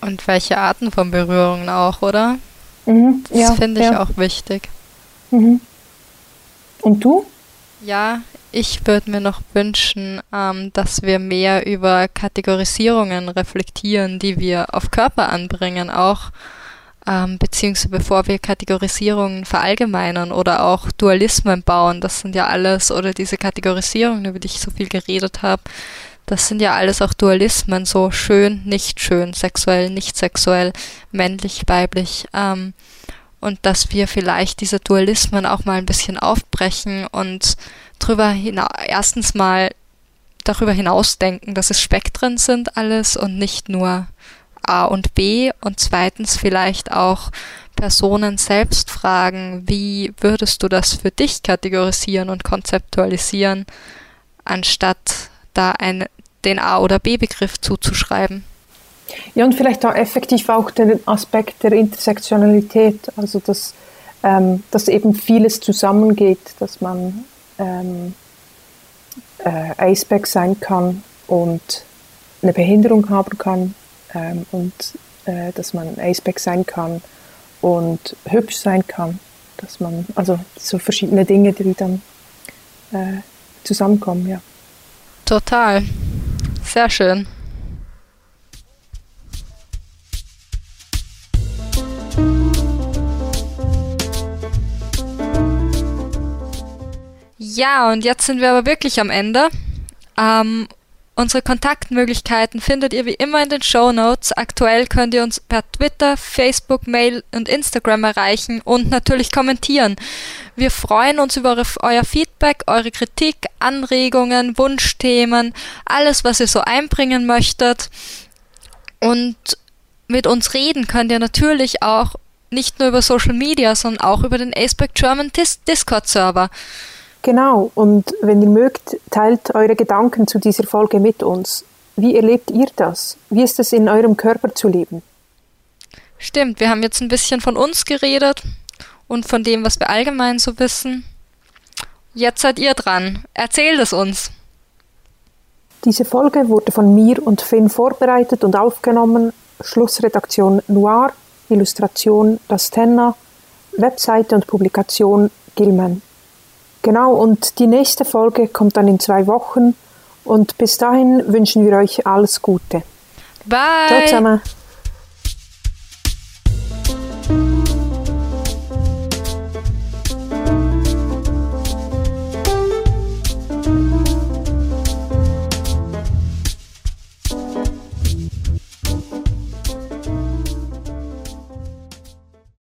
Und welche Arten von Berührungen auch, oder? Mhm, das ja, finde ich ja. auch wichtig. Mhm. Und du? Ja, ich würde mir noch wünschen, ähm, dass wir mehr über Kategorisierungen reflektieren, die wir auf Körper anbringen, auch ähm, beziehungsweise bevor wir Kategorisierungen verallgemeinern oder auch Dualismen bauen. Das sind ja alles, oder diese Kategorisierungen, über die ich so viel geredet habe, das sind ja alles auch Dualismen, so schön, nicht schön, sexuell, nicht sexuell, männlich, weiblich. Ähm, und dass wir vielleicht diese Dualismen auch mal ein bisschen aufbrechen und drüber hinaus, erstens mal darüber hinausdenken, dass es Spektren sind alles und nicht nur A und B und zweitens vielleicht auch Personen selbst fragen, wie würdest du das für dich kategorisieren und konzeptualisieren, anstatt da ein, den A- oder B-Begriff zuzuschreiben. Ja, und vielleicht auch effektiv auch den Aspekt der Intersektionalität, also dass, ähm, dass eben vieles zusammengeht, dass man ähm, äh, Aceback sein kann und eine Behinderung haben kann ähm, und äh, dass man Aceback sein kann und hübsch sein kann, dass man, also so verschiedene Dinge, die dann äh, zusammenkommen, ja. Total. Sehr schön. Ja, und jetzt sind wir aber wirklich am Ende. Ähm, unsere Kontaktmöglichkeiten findet ihr wie immer in den Show Notes. Aktuell könnt ihr uns per Twitter, Facebook, Mail und Instagram erreichen und natürlich kommentieren. Wir freuen uns über euer Feedback, eure Kritik, Anregungen, Wunschthemen, alles, was ihr so einbringen möchtet. Und mit uns reden könnt ihr natürlich auch nicht nur über Social Media, sondern auch über den Aceback German Discord Server. Genau, und wenn ihr mögt, teilt eure Gedanken zu dieser Folge mit uns. Wie erlebt ihr das? Wie ist es in eurem Körper zu leben? Stimmt, wir haben jetzt ein bisschen von uns geredet und von dem, was wir allgemein so wissen. Jetzt seid ihr dran. Erzählt es uns. Diese Folge wurde von mir und Finn vorbereitet und aufgenommen. Schlussredaktion Noir, Illustration Rastenna, Webseite und Publikation Gilman. Genau, und die nächste Folge kommt dann in zwei Wochen. Und bis dahin wünschen wir euch alles Gute. Bye. Ciao zusammen.